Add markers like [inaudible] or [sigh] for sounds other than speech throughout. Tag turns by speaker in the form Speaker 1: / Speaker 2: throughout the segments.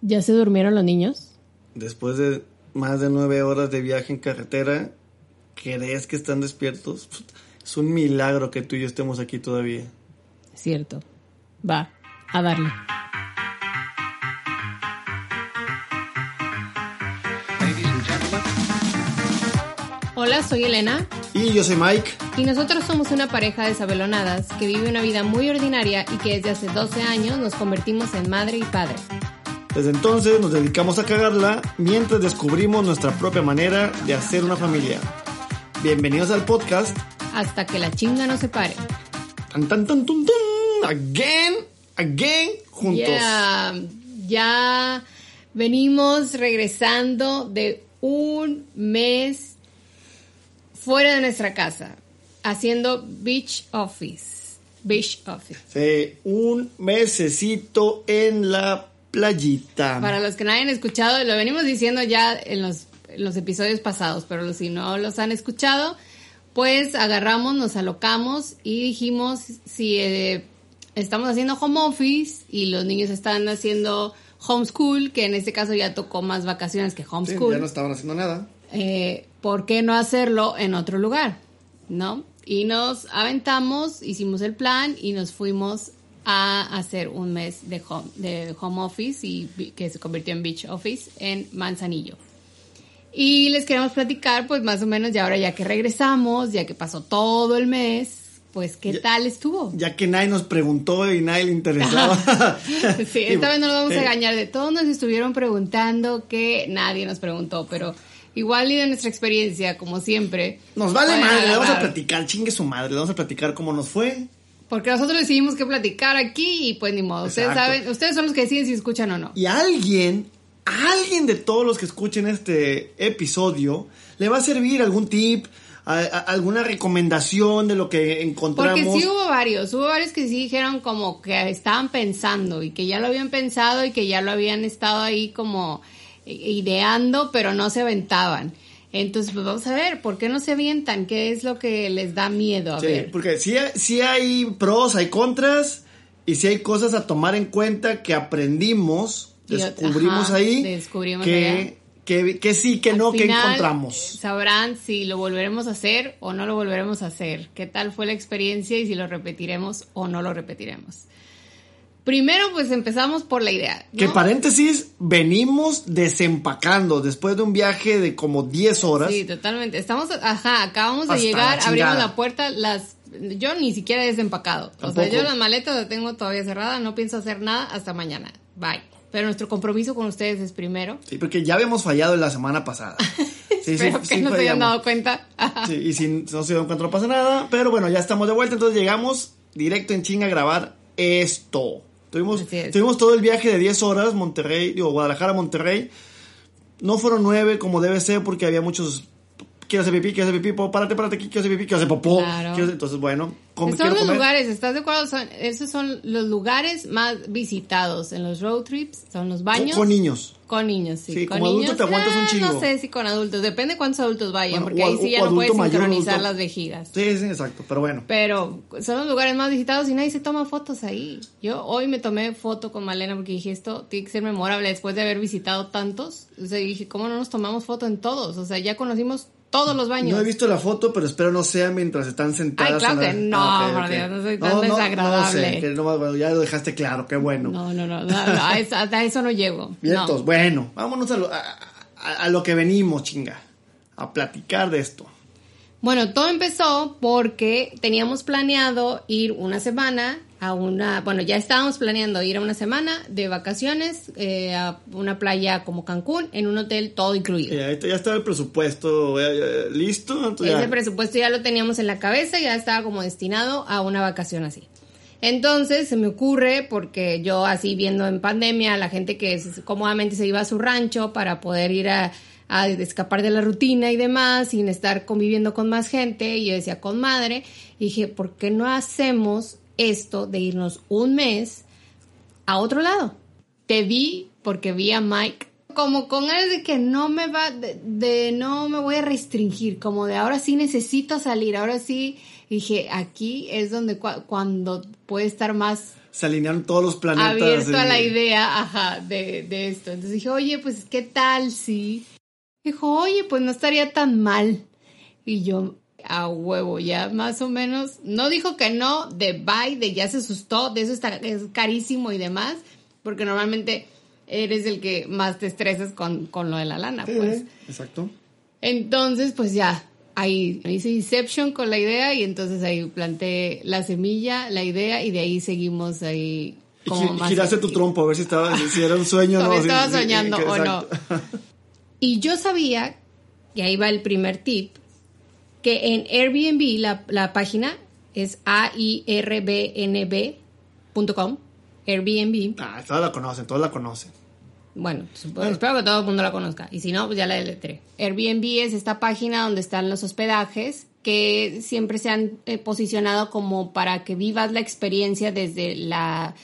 Speaker 1: ¿Ya se durmieron los niños?
Speaker 2: Después de más de nueve horas de viaje en carretera, ¿crees que están despiertos? Es un milagro que tú y yo estemos aquí todavía.
Speaker 1: Cierto. Va, a darle. Hola, soy Elena.
Speaker 2: Y yo soy Mike.
Speaker 1: Y nosotros somos una pareja de sabelonadas que vive una vida muy ordinaria y que desde hace 12 años nos convertimos en madre y padre.
Speaker 2: Desde entonces nos dedicamos a cagarla mientras descubrimos nuestra propia manera de hacer una familia. Bienvenidos al podcast.
Speaker 1: Hasta que la chinga no se pare.
Speaker 2: Tan tan tan tun, tun, again, again, juntos.
Speaker 1: Yeah. Ya venimos regresando de un mes fuera de nuestra casa, haciendo beach office. Beach office.
Speaker 2: Sí, un mesecito en la playita.
Speaker 1: Para los que no hayan escuchado, lo venimos diciendo ya en los, en los episodios pasados, pero si no los han escuchado, pues agarramos, nos alocamos y dijimos si eh, estamos haciendo home office y los niños están haciendo homeschool, que en este caso ya tocó más vacaciones que
Speaker 2: Sí,
Speaker 1: homeschool.
Speaker 2: ya no estaban haciendo nada.
Speaker 1: eh, ¿por qué no hacerlo en otro lugar? ¿No? Y nos aventamos, hicimos el plan y nos fuimos a hacer un mes de home, de home office y que se convirtió en beach office en Manzanillo. Y les queremos platicar, pues más o menos, ya ahora ya que regresamos, ya que pasó todo el mes, pues qué
Speaker 2: Ya-
Speaker 1: tal estuvo.
Speaker 2: Ya que nadie nos preguntó y nadie le interesaba. [laughs]
Speaker 1: Sí, [laughs] esta vez no nos vamos a
Speaker 2: Eh,
Speaker 1: engañar. De todos nos estuvieron preguntando que nadie nos preguntó, pero igual y de nuestra experiencia, como siempre.
Speaker 2: Nos vale madre, le vamos a platicar, chingue su madre, le vamos a platicar cómo nos fue.
Speaker 1: Porque nosotros decidimos que platicar aquí y pues ni modo. Ustedes saben, ustedes son los que deciden si escuchan o no.
Speaker 2: Y alguien, alguien de todos los que escuchen este episodio, le va a servir algún tip, a- a- alguna recomendación de lo que encontramos.
Speaker 1: Porque sí hubo varios, hubo varios que sí dijeron como que estaban pensando y que ya lo habían pensado y que ya lo habían estado ahí como i- ideando, pero no se aventaban. Entonces, pues vamos a ver, ¿por qué no se avientan? ¿Qué es lo que les da miedo? A
Speaker 2: Sí,
Speaker 1: ver.
Speaker 2: porque sí, hay- sí hay pros, hay contras, y sí hay cosas a tomar en cuenta que aprendimos, descubrimos
Speaker 1: ajá,
Speaker 2: ahí,
Speaker 1: descubrimos
Speaker 2: que, que, que sí, que no, que encontramos.
Speaker 1: Sabrán si lo volveremos a hacer o no lo volveremos a hacer. ¿Qué tal fue la experiencia y si lo repetiremos o no lo repetiremos? Primero, pues empezamos por la idea. ¿no?
Speaker 2: Que paréntesis, venimos desempacando después de un viaje de como 10 horas.
Speaker 1: Sí, totalmente. Estamos, ajá, acabamos de llegar,
Speaker 2: la
Speaker 1: abrimos la puerta, las, yo ni siquiera he desempacado. O sea, yo las maletas las tengo todavía cerradas, no pienso hacer nada hasta mañana. Bye. Pero nuestro compromiso con ustedes es primero.
Speaker 2: Sí, porque ya habíamos fallado la semana pasada. [laughs] Sí,
Speaker 1: Espero que no se hayan dado cuenta.
Speaker 2: Sí, [laughs] y si no se dieron cuenta no pasa nada, pero bueno, ya estamos de vuelta, entonces llegamos directo en chinga a grabar esto. Tuvimos, tuvimos todo el viaje de 10 horas, Monterrey, digo, Guadalajara, Monterrey. No fueron 9 como debe ser porque había muchos... Quiero hacer pipí, quiero hacer pipí, párate, párate aquí, quiero hacer pipí, quiero hacer popó.
Speaker 1: Claro.
Speaker 2: quiero hacer- entonces, bueno, com-
Speaker 1: son los
Speaker 2: comer.
Speaker 1: lugares, ¿estás de acuerdo? Son, esos son los lugares más visitados en los road trips, son los baños.
Speaker 2: con niños.
Speaker 1: Con niños, sí.
Speaker 2: Sí,
Speaker 1: con
Speaker 2: como adulto te aguantas un
Speaker 1: ah,
Speaker 2: chingo.
Speaker 1: No sé si con adultos, depende cuántos adultos vayan,
Speaker 2: Bueno,
Speaker 1: porque
Speaker 2: o
Speaker 1: ahí sí ya no puedes
Speaker 2: mayor,
Speaker 1: sincronizar
Speaker 2: adulto.
Speaker 1: las vejigas.
Speaker 2: Sí, sí, exacto, pero bueno.
Speaker 1: Pero son los lugares más visitados y nadie se toma fotos ahí. Yo hoy me tomé foto con Malena porque dije esto tiene que ser memorable después de haber visitado tantos. O sea, dije, ¿cómo no nos tomamos foto en todos? O sea, ya conocimos todos los baños.
Speaker 2: No he visto la foto, pero espero no sea mientras están sentadas.
Speaker 1: Ay, claro
Speaker 2: la-
Speaker 1: que no,
Speaker 2: Ah,
Speaker 1: por. Dios, no soy tan desagradable.
Speaker 2: No, sé, que no, bueno, ya lo dejaste claro, qué bueno.
Speaker 1: No, no, no, a, eso, a eso no llego.
Speaker 2: Vientos,
Speaker 1: No.
Speaker 2: bueno, vámonos a lo, a, a- a lo que venimos, chinga. A platicar de esto.
Speaker 1: Bueno, todo empezó porque teníamos planeado ir una semana a una, bueno, ya estábamos planeando ir a una semana de vacaciones eh, a una playa como Cancún en un hotel todo incluido.
Speaker 2: Ya, ya estaba el presupuesto eh, eh, listo. entonces
Speaker 1: Ese
Speaker 2: ya-
Speaker 1: presupuesto ya lo teníamos en la cabeza, ya estaba como destinado a una vacación así. Entonces se me ocurre, porque yo así viendo en pandemia la gente que cómodamente se iba a su rancho para poder ir a, a escapar de la rutina y demás, sin estar conviviendo con más gente, y yo decía con madre, y dije, ¿por qué no hacemos esto de irnos un mes a otro lado? Te vi porque vi a Mike como con ganas de que no me va, de, de no me voy a restringir, como de ahora sí necesito salir, ahora sí dije, aquí es donde cua- cuando puede estar más
Speaker 2: Se alinearon todos los planetas.
Speaker 1: abierto a la idea, ajá, de, de esto. Entonces dije, oye, pues, ¿qué tal si? Dijo, oye, pues no estaría tan mal. Y yo, a huevo, ya más o menos, no dijo que no, de bye, de ya se asustó, de eso está, es carísimo y demás, porque normalmente eres el que más te estresas con, con lo de la lana,
Speaker 2: Sí,
Speaker 1: pues.
Speaker 2: Exacto.
Speaker 1: Entonces, pues ya, ahí hice Inception con la idea y entonces ahí planté la semilla, la idea y de ahí seguimos ahí
Speaker 2: Y
Speaker 1: como más
Speaker 2: giraste tu trompo a ver si, estaba, si era un sueño [laughs] o no.
Speaker 1: Estaba
Speaker 2: sí,
Speaker 1: soñando o no. Y yo sabía, y ahí va el primer tip, que en Airbnb la, la página es airbnb.com, Airbnb.
Speaker 2: Ah, todos la conocen, todos la conocen.
Speaker 1: Bueno, supo- espero que todo el mundo la conozca. Y si no, pues ya la deletré. Airbnb es esta página donde están los hospedajes que siempre se han eh, posicionado como para que vivas la experiencia desde la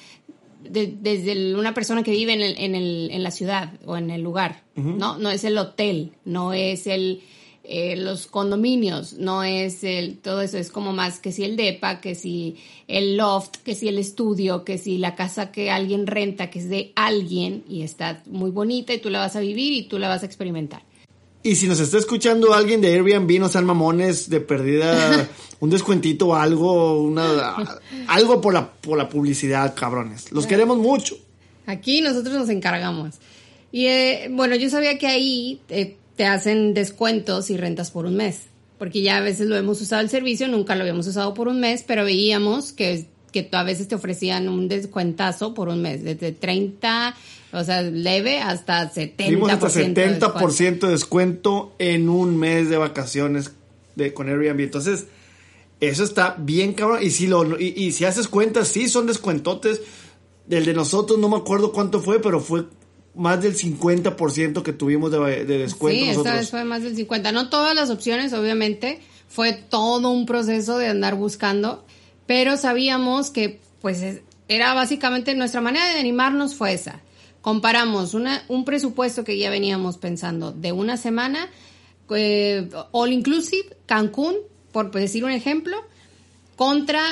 Speaker 1: de- desde el- una persona que vive en, el, en, el, en la ciudad o en el lugar, ¿no? No es el hotel, no es el eh, los condominios, no es el todo eso, es como más que si el depa, que si el loft, que si el estudio, que si la casa que alguien renta, que es de alguien y está muy bonita y tú la vas a vivir y tú la vas a experimentar.
Speaker 2: Y si nos está escuchando alguien de Airbnb, no sean mamones de perdida, [laughs] un descuentito o algo, una, algo por la, por la publicidad, cabrones. Los queremos mucho.
Speaker 1: Aquí nosotros nos encargamos. Y eh, bueno, yo sabía que ahí eh, te hacen descuentos y rentas por un mes, porque ya a veces lo hemos usado el servicio, nunca lo habíamos usado por un mes, pero veíamos que, que a veces te ofrecían un descuentazo por un mes, desde 30, o sea, leve hasta 70%.
Speaker 2: Dimos hasta
Speaker 1: de descuento.
Speaker 2: 70% de descuento en un mes de vacaciones de, con Airbnb. Entonces, eso está bien cabrón. Y si, lo, y, y si haces cuentas, sí, son descuentotes. Del de nosotros, no me acuerdo cuánto fue, pero fue más del 50% que tuvimos de, de descuento
Speaker 1: Sí, esta
Speaker 2: nosotros.
Speaker 1: vez fue más del 50. No todas las opciones, obviamente. Fue todo un proceso de andar buscando. Pero sabíamos que, pues, es- era básicamente nuestra manera de animarnos fue esa. Comparamos una, un presupuesto que ya veníamos pensando de una semana, eh, all inclusive, Cancún, por decir un ejemplo, contra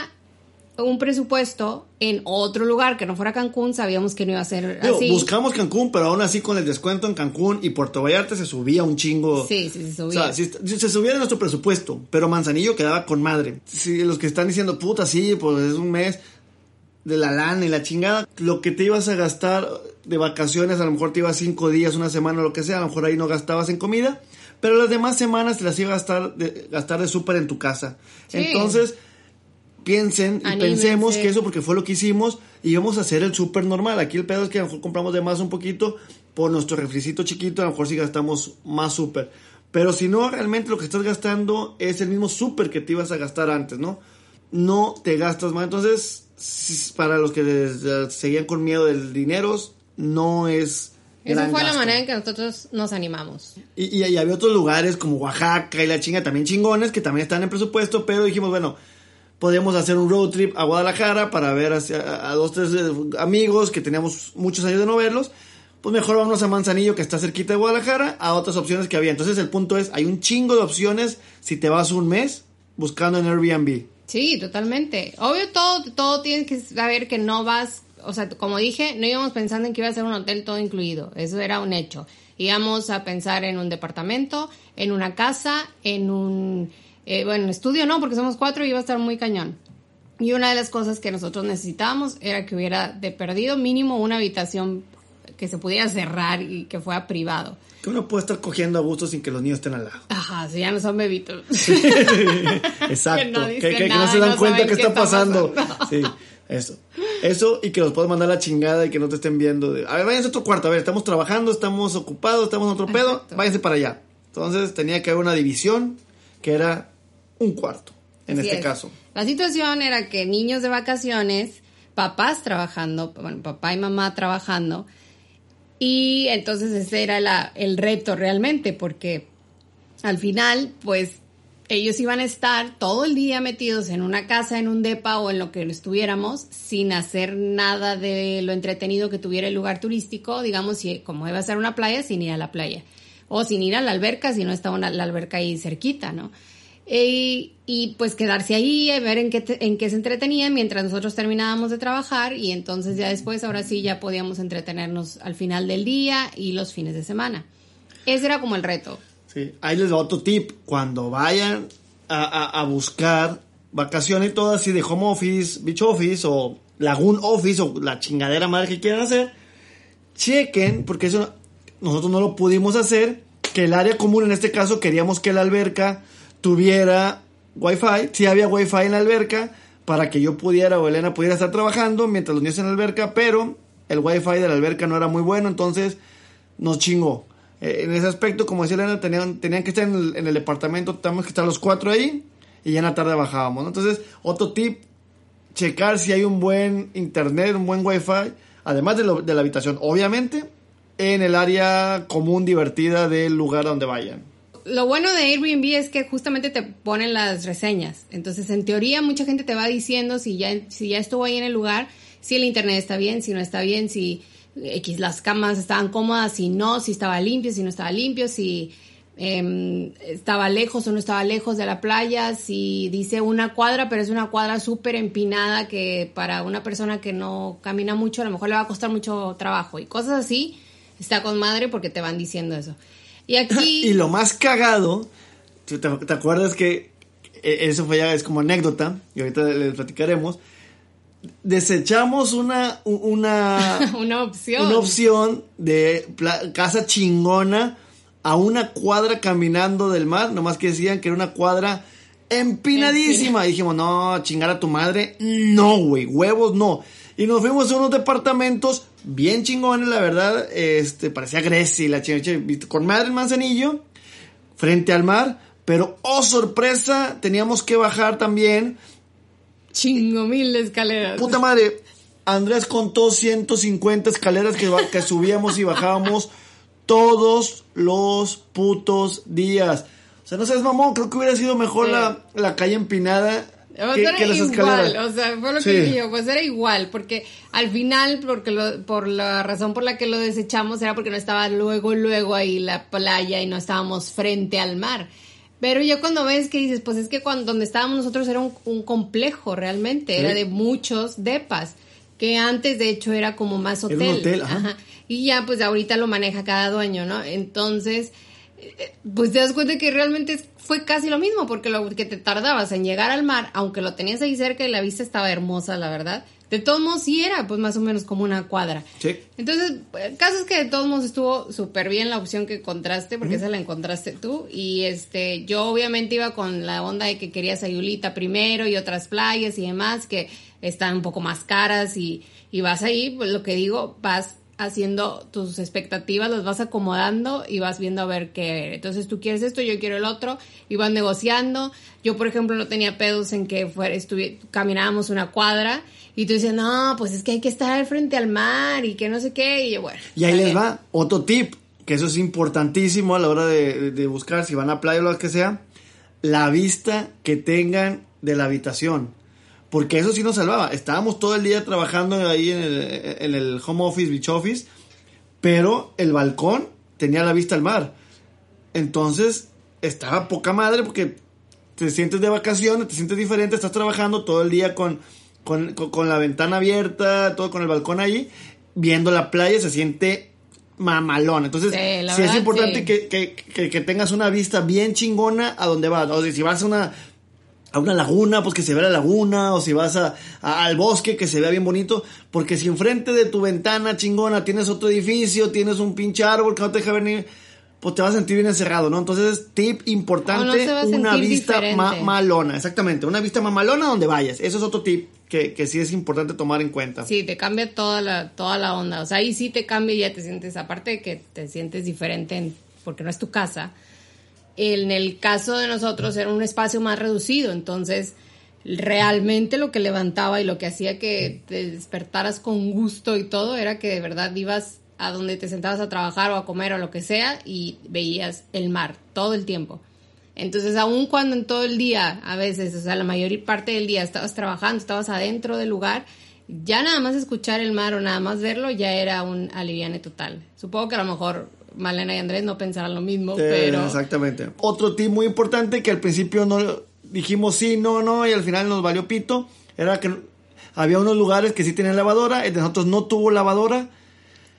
Speaker 1: un presupuesto en otro lugar que no fuera Cancún, sabíamos que no iba a ser
Speaker 2: Digo,
Speaker 1: así.
Speaker 2: buscamos Cancún, pero aún así con el descuento en Cancún y Puerto Vallarta se subía un chingo.
Speaker 1: Sí, sí, se
Speaker 2: O
Speaker 1: subía.
Speaker 2: sea, sí, sí, se subía de nuestro presupuesto, pero Manzanillo quedaba con madre. Sí, los que están diciendo, puta, sí, pues es un mes de la lana y la chingada. Lo que te ibas a gastar de vacaciones, a lo mejor te ibas cinco días, una semana, lo que sea, a lo mejor ahí no gastabas en comida, pero las demás semanas te las ibas a gastar de, gastar de súper en tu casa.
Speaker 1: Sí.
Speaker 2: Entonces, piensen y
Speaker 1: Anímense.
Speaker 2: pensemos que eso porque fue lo que hicimos y íbamos a hacer el súper normal. Aquí el pedo es que a lo mejor compramos de más un poquito por nuestro refricito chiquito, a lo mejor sí gastamos más súper. Pero si no, realmente lo que estás gastando es el mismo súper que te ibas a gastar antes, ¿no? No te gastas más. Entonces, para los que seguían con miedo del dinero, no es...
Speaker 1: Esa fue la manera en que nosotros nos animamos.
Speaker 2: Y, y- y había otros lugares como Oaxaca y la chinga también chingones que también están en presupuesto, pero dijimos, bueno, podemos hacer un road trip a Guadalajara para ver hacia- a, dos, tres eh, amigos que teníamos muchos años de no verlos. Pues mejor vámonos a Manzanillo, que está cerquita de Guadalajara, a otras opciones que había. Entonces el punto es, hay un chingo de opciones si te vas un mes buscando en Airbnb.
Speaker 1: Sí, totalmente. Obvio, todo, todo tienes que saber que no vas, o sea, como dije, no íbamos pensando en que iba a ser un hotel todo incluido. Eso era un hecho. Íbamos a pensar en un departamento, en una casa, en un, eh, bueno, estudio no, porque somos cuatro y iba a estar muy cañón. Y una de las cosas que nosotros necesitábamos era que hubiera de perdido mínimo una habitación que se pudiera cerrar y que fuera privado.
Speaker 2: Que uno puede estar cogiendo a gusto sin que los niños estén al lado.
Speaker 1: Ajá, si ya no son bebitos. [laughs]
Speaker 2: Exacto.
Speaker 1: Que no
Speaker 2: que, que- que no se dan
Speaker 1: no
Speaker 2: cuenta qué está
Speaker 1: está
Speaker 2: pasando.
Speaker 1: pasando.
Speaker 2: Sí, eso. Eso y que los puedes mandar a la chingada y que no te estén viendo. de, a ver, váyanse a otro cuarto. A ver, estamos trabajando, estamos ocupados, estamos en otro pedo.
Speaker 1: Exacto.
Speaker 2: Váyanse para allá. Entonces tenía que haber una división que era un cuarto, en
Speaker 1: Así
Speaker 2: este
Speaker 1: es.
Speaker 2: caso.
Speaker 1: La situación era que niños de vacaciones papás trabajando, bueno, papá y mamá trabajando. Y entonces ese era la, el reto realmente, porque al final, pues ellos iban a estar todo el día metidos en una casa, en un depa o en lo que estuviéramos, sin hacer nada de lo entretenido que tuviera el lugar turístico, digamos, si, como iba a ser una playa, sin ir a la playa. O sin ir a la alberca, si no estaba una, la alberca ahí cerquita, ¿no? Y pues quedarse ahí, ver en qué, en qué se entretenían mientras nosotros terminábamos de trabajar y entonces ya después, ahora sí, ya podíamos entretenernos al final del día y los fines de semana. Ese era como el reto.
Speaker 2: Sí, ahí les doy otro tip. Cuando vayan a, buscar vacaciones y todo así de home office, beach office o lagoon office o la chingadera madre que quieran hacer, chequen, porque eso nosotros no lo pudimos hacer, que el área común en este caso queríamos que la alberca tuviera wifi, si había wifi en la alberca, para que yo pudiera o Elena pudiera estar trabajando mientras los niños en la alberca, pero el wifi de la alberca no era muy bueno, entonces nos chingó. Eh, en ese aspecto, como decía Elena, tenían, tenían que estar en el, departamento, teníamos que estar los cuatro ahí y ya en la tarde bajábamos. Entonces, otro tip, checar si hay un buen internet, un buen wifi, además de, de la habitación, obviamente, en el área común divertida del lugar donde vayan
Speaker 1: lo bueno de Airbnb es que justamente te ponen las reseñas. Entonces, en teoría, mucha gente te va diciendo si ya, si ya estuvo ahí en el lugar, si el internet está bien, si no está bien, si X, las camas estaban cómodas, si no, si estaba limpio, si no estaba limpio, si em, estaba lejos o no estaba lejos de la playa, si dice una cuadra, pero es una cuadra súper empinada que para una persona que no camina mucho a lo mejor le va a costar mucho trabajo y cosas así, está con madre porque te van diciendo eso. Y aquí... [laughs]
Speaker 2: y lo más cagado, ¿te, te acuerdas que e, eso fue ya, es como anécdota, y ahorita les platicaremos, desechamos una una [laughs]
Speaker 1: una opción.
Speaker 2: una opción de casa chingona a una cuadra caminando del mar nomás que decían que era una cuadra empinadísima. Y dijimos no chingar a tu madre no güey huevos no y nos fuimos a unos departamentos bien chingones la verdad este parecía Grecia y la chingada con madre el manzanillo frente al mar pero oh sorpresa teníamos que bajar también
Speaker 1: Chingo mil escaleras.
Speaker 2: Puta madre. Andrés contó 150 escaleras que, que subíamos y bajábamos todos los putos días. O sea, no sabes, mamón, creo que hubiera sido mejor la, la, calle empinada que, que, las
Speaker 1: igual, O sea, fue lo que dije, pues era igual, porque al final, porque lo, por la razón por la que lo desechamos era porque no estaba luego, luego ahí la playa y no estábamos frente al mar. Pero yo cuando ves que dices, pues es que cuando donde estábamos nosotros era un, complejo realmente, era de muchos depas, que antes de hecho era como más hotel. un hotel ajá. Y ya pues ahorita lo maneja cada dueño, ¿no? Entonces, pues te das cuenta que realmente fue casi lo mismo, porque lo que te tardabas en llegar al mar, aunque lo tenías ahí cerca y la vista estaba hermosa, la verdad, de todos modos sí era pues más o menos como una cuadra.
Speaker 2: Sí.
Speaker 1: Entonces, el caso es que de todos modos estuvo súper bien la opción que encontraste, porque esa la encontraste tú. Y este, yo obviamente iba con la onda de que quería Sayulita primero y otras playas y demás, que están un poco más caras y, y vas ahí, pues lo que digo, vas haciendo tus expectativas, las vas acomodando y vas viendo a ver qué. Entonces tú quieres esto, yo quiero el otro, y vas negociando. Yo, por ejemplo, no tenía pedos en que fuera, caminábamos una cuadra y tú dices, no, pues es que hay que estar al frente al mar y que no sé qué, y bueno.
Speaker 2: Y ahí les va otro tip, que eso es importantísimo a la hora de, de buscar, si van a playa o lo que sea, la vista que tengan de la habitación porque eso sí nos salvaba. Estábamos todo el día trabajando ahí en el, home office, beach office, pero el balcón tenía la vista al mar. Entonces, estaba poca madre porque te sientes de vacaciones, te sientes diferente, estás trabajando todo el día con, con, la ventana abierta, todo con el balcón ahí, viendo la playa, se siente mamalón. Entonces, sí, es importante que, que, tengas una vista bien chingona a donde vas. O sea, si vas a una a una laguna, pues que se vea la laguna, o si vas a, al bosque, que se vea bien bonito, porque si enfrente de tu ventana chingona tienes otro edificio, tienes un pinche árbol que no te deja venir, pues te vas a sentir bien encerrado, ¿no? Entonces, tip importante, una vista malona, exactamente, una vista mamalona donde vayas, eso es otro tip que, que sí es importante tomar en cuenta.
Speaker 1: Sí, te cambia toda la, toda la onda, o sea, ahí sí te cambia y ya te sientes, aparte de que te sientes diferente porque no es tu casa, en el caso de nosotros era un espacio más reducido, entonces realmente lo que levantaba y lo que hacía que te despertaras con gusto y todo era que de verdad ibas a donde te sentabas a trabajar o a comer o lo que sea y veías el mar todo el tiempo. Entonces, aun cuando en todo el día, a veces, o sea, la mayor parte del día estabas trabajando, estabas adentro del lugar, ya nada más escuchar el mar o nada más verlo ya era un aliviane total. Supongo que a lo mejor Malena y Andrés no pensarán lo mismo, pero...
Speaker 2: Exactamente. Otro tip muy importante que al principio no dijimos sí, no, no, y al final nos valió pito, era que había unos lugares que sí tenían lavadora, el de nosotros no tuvo lavadora.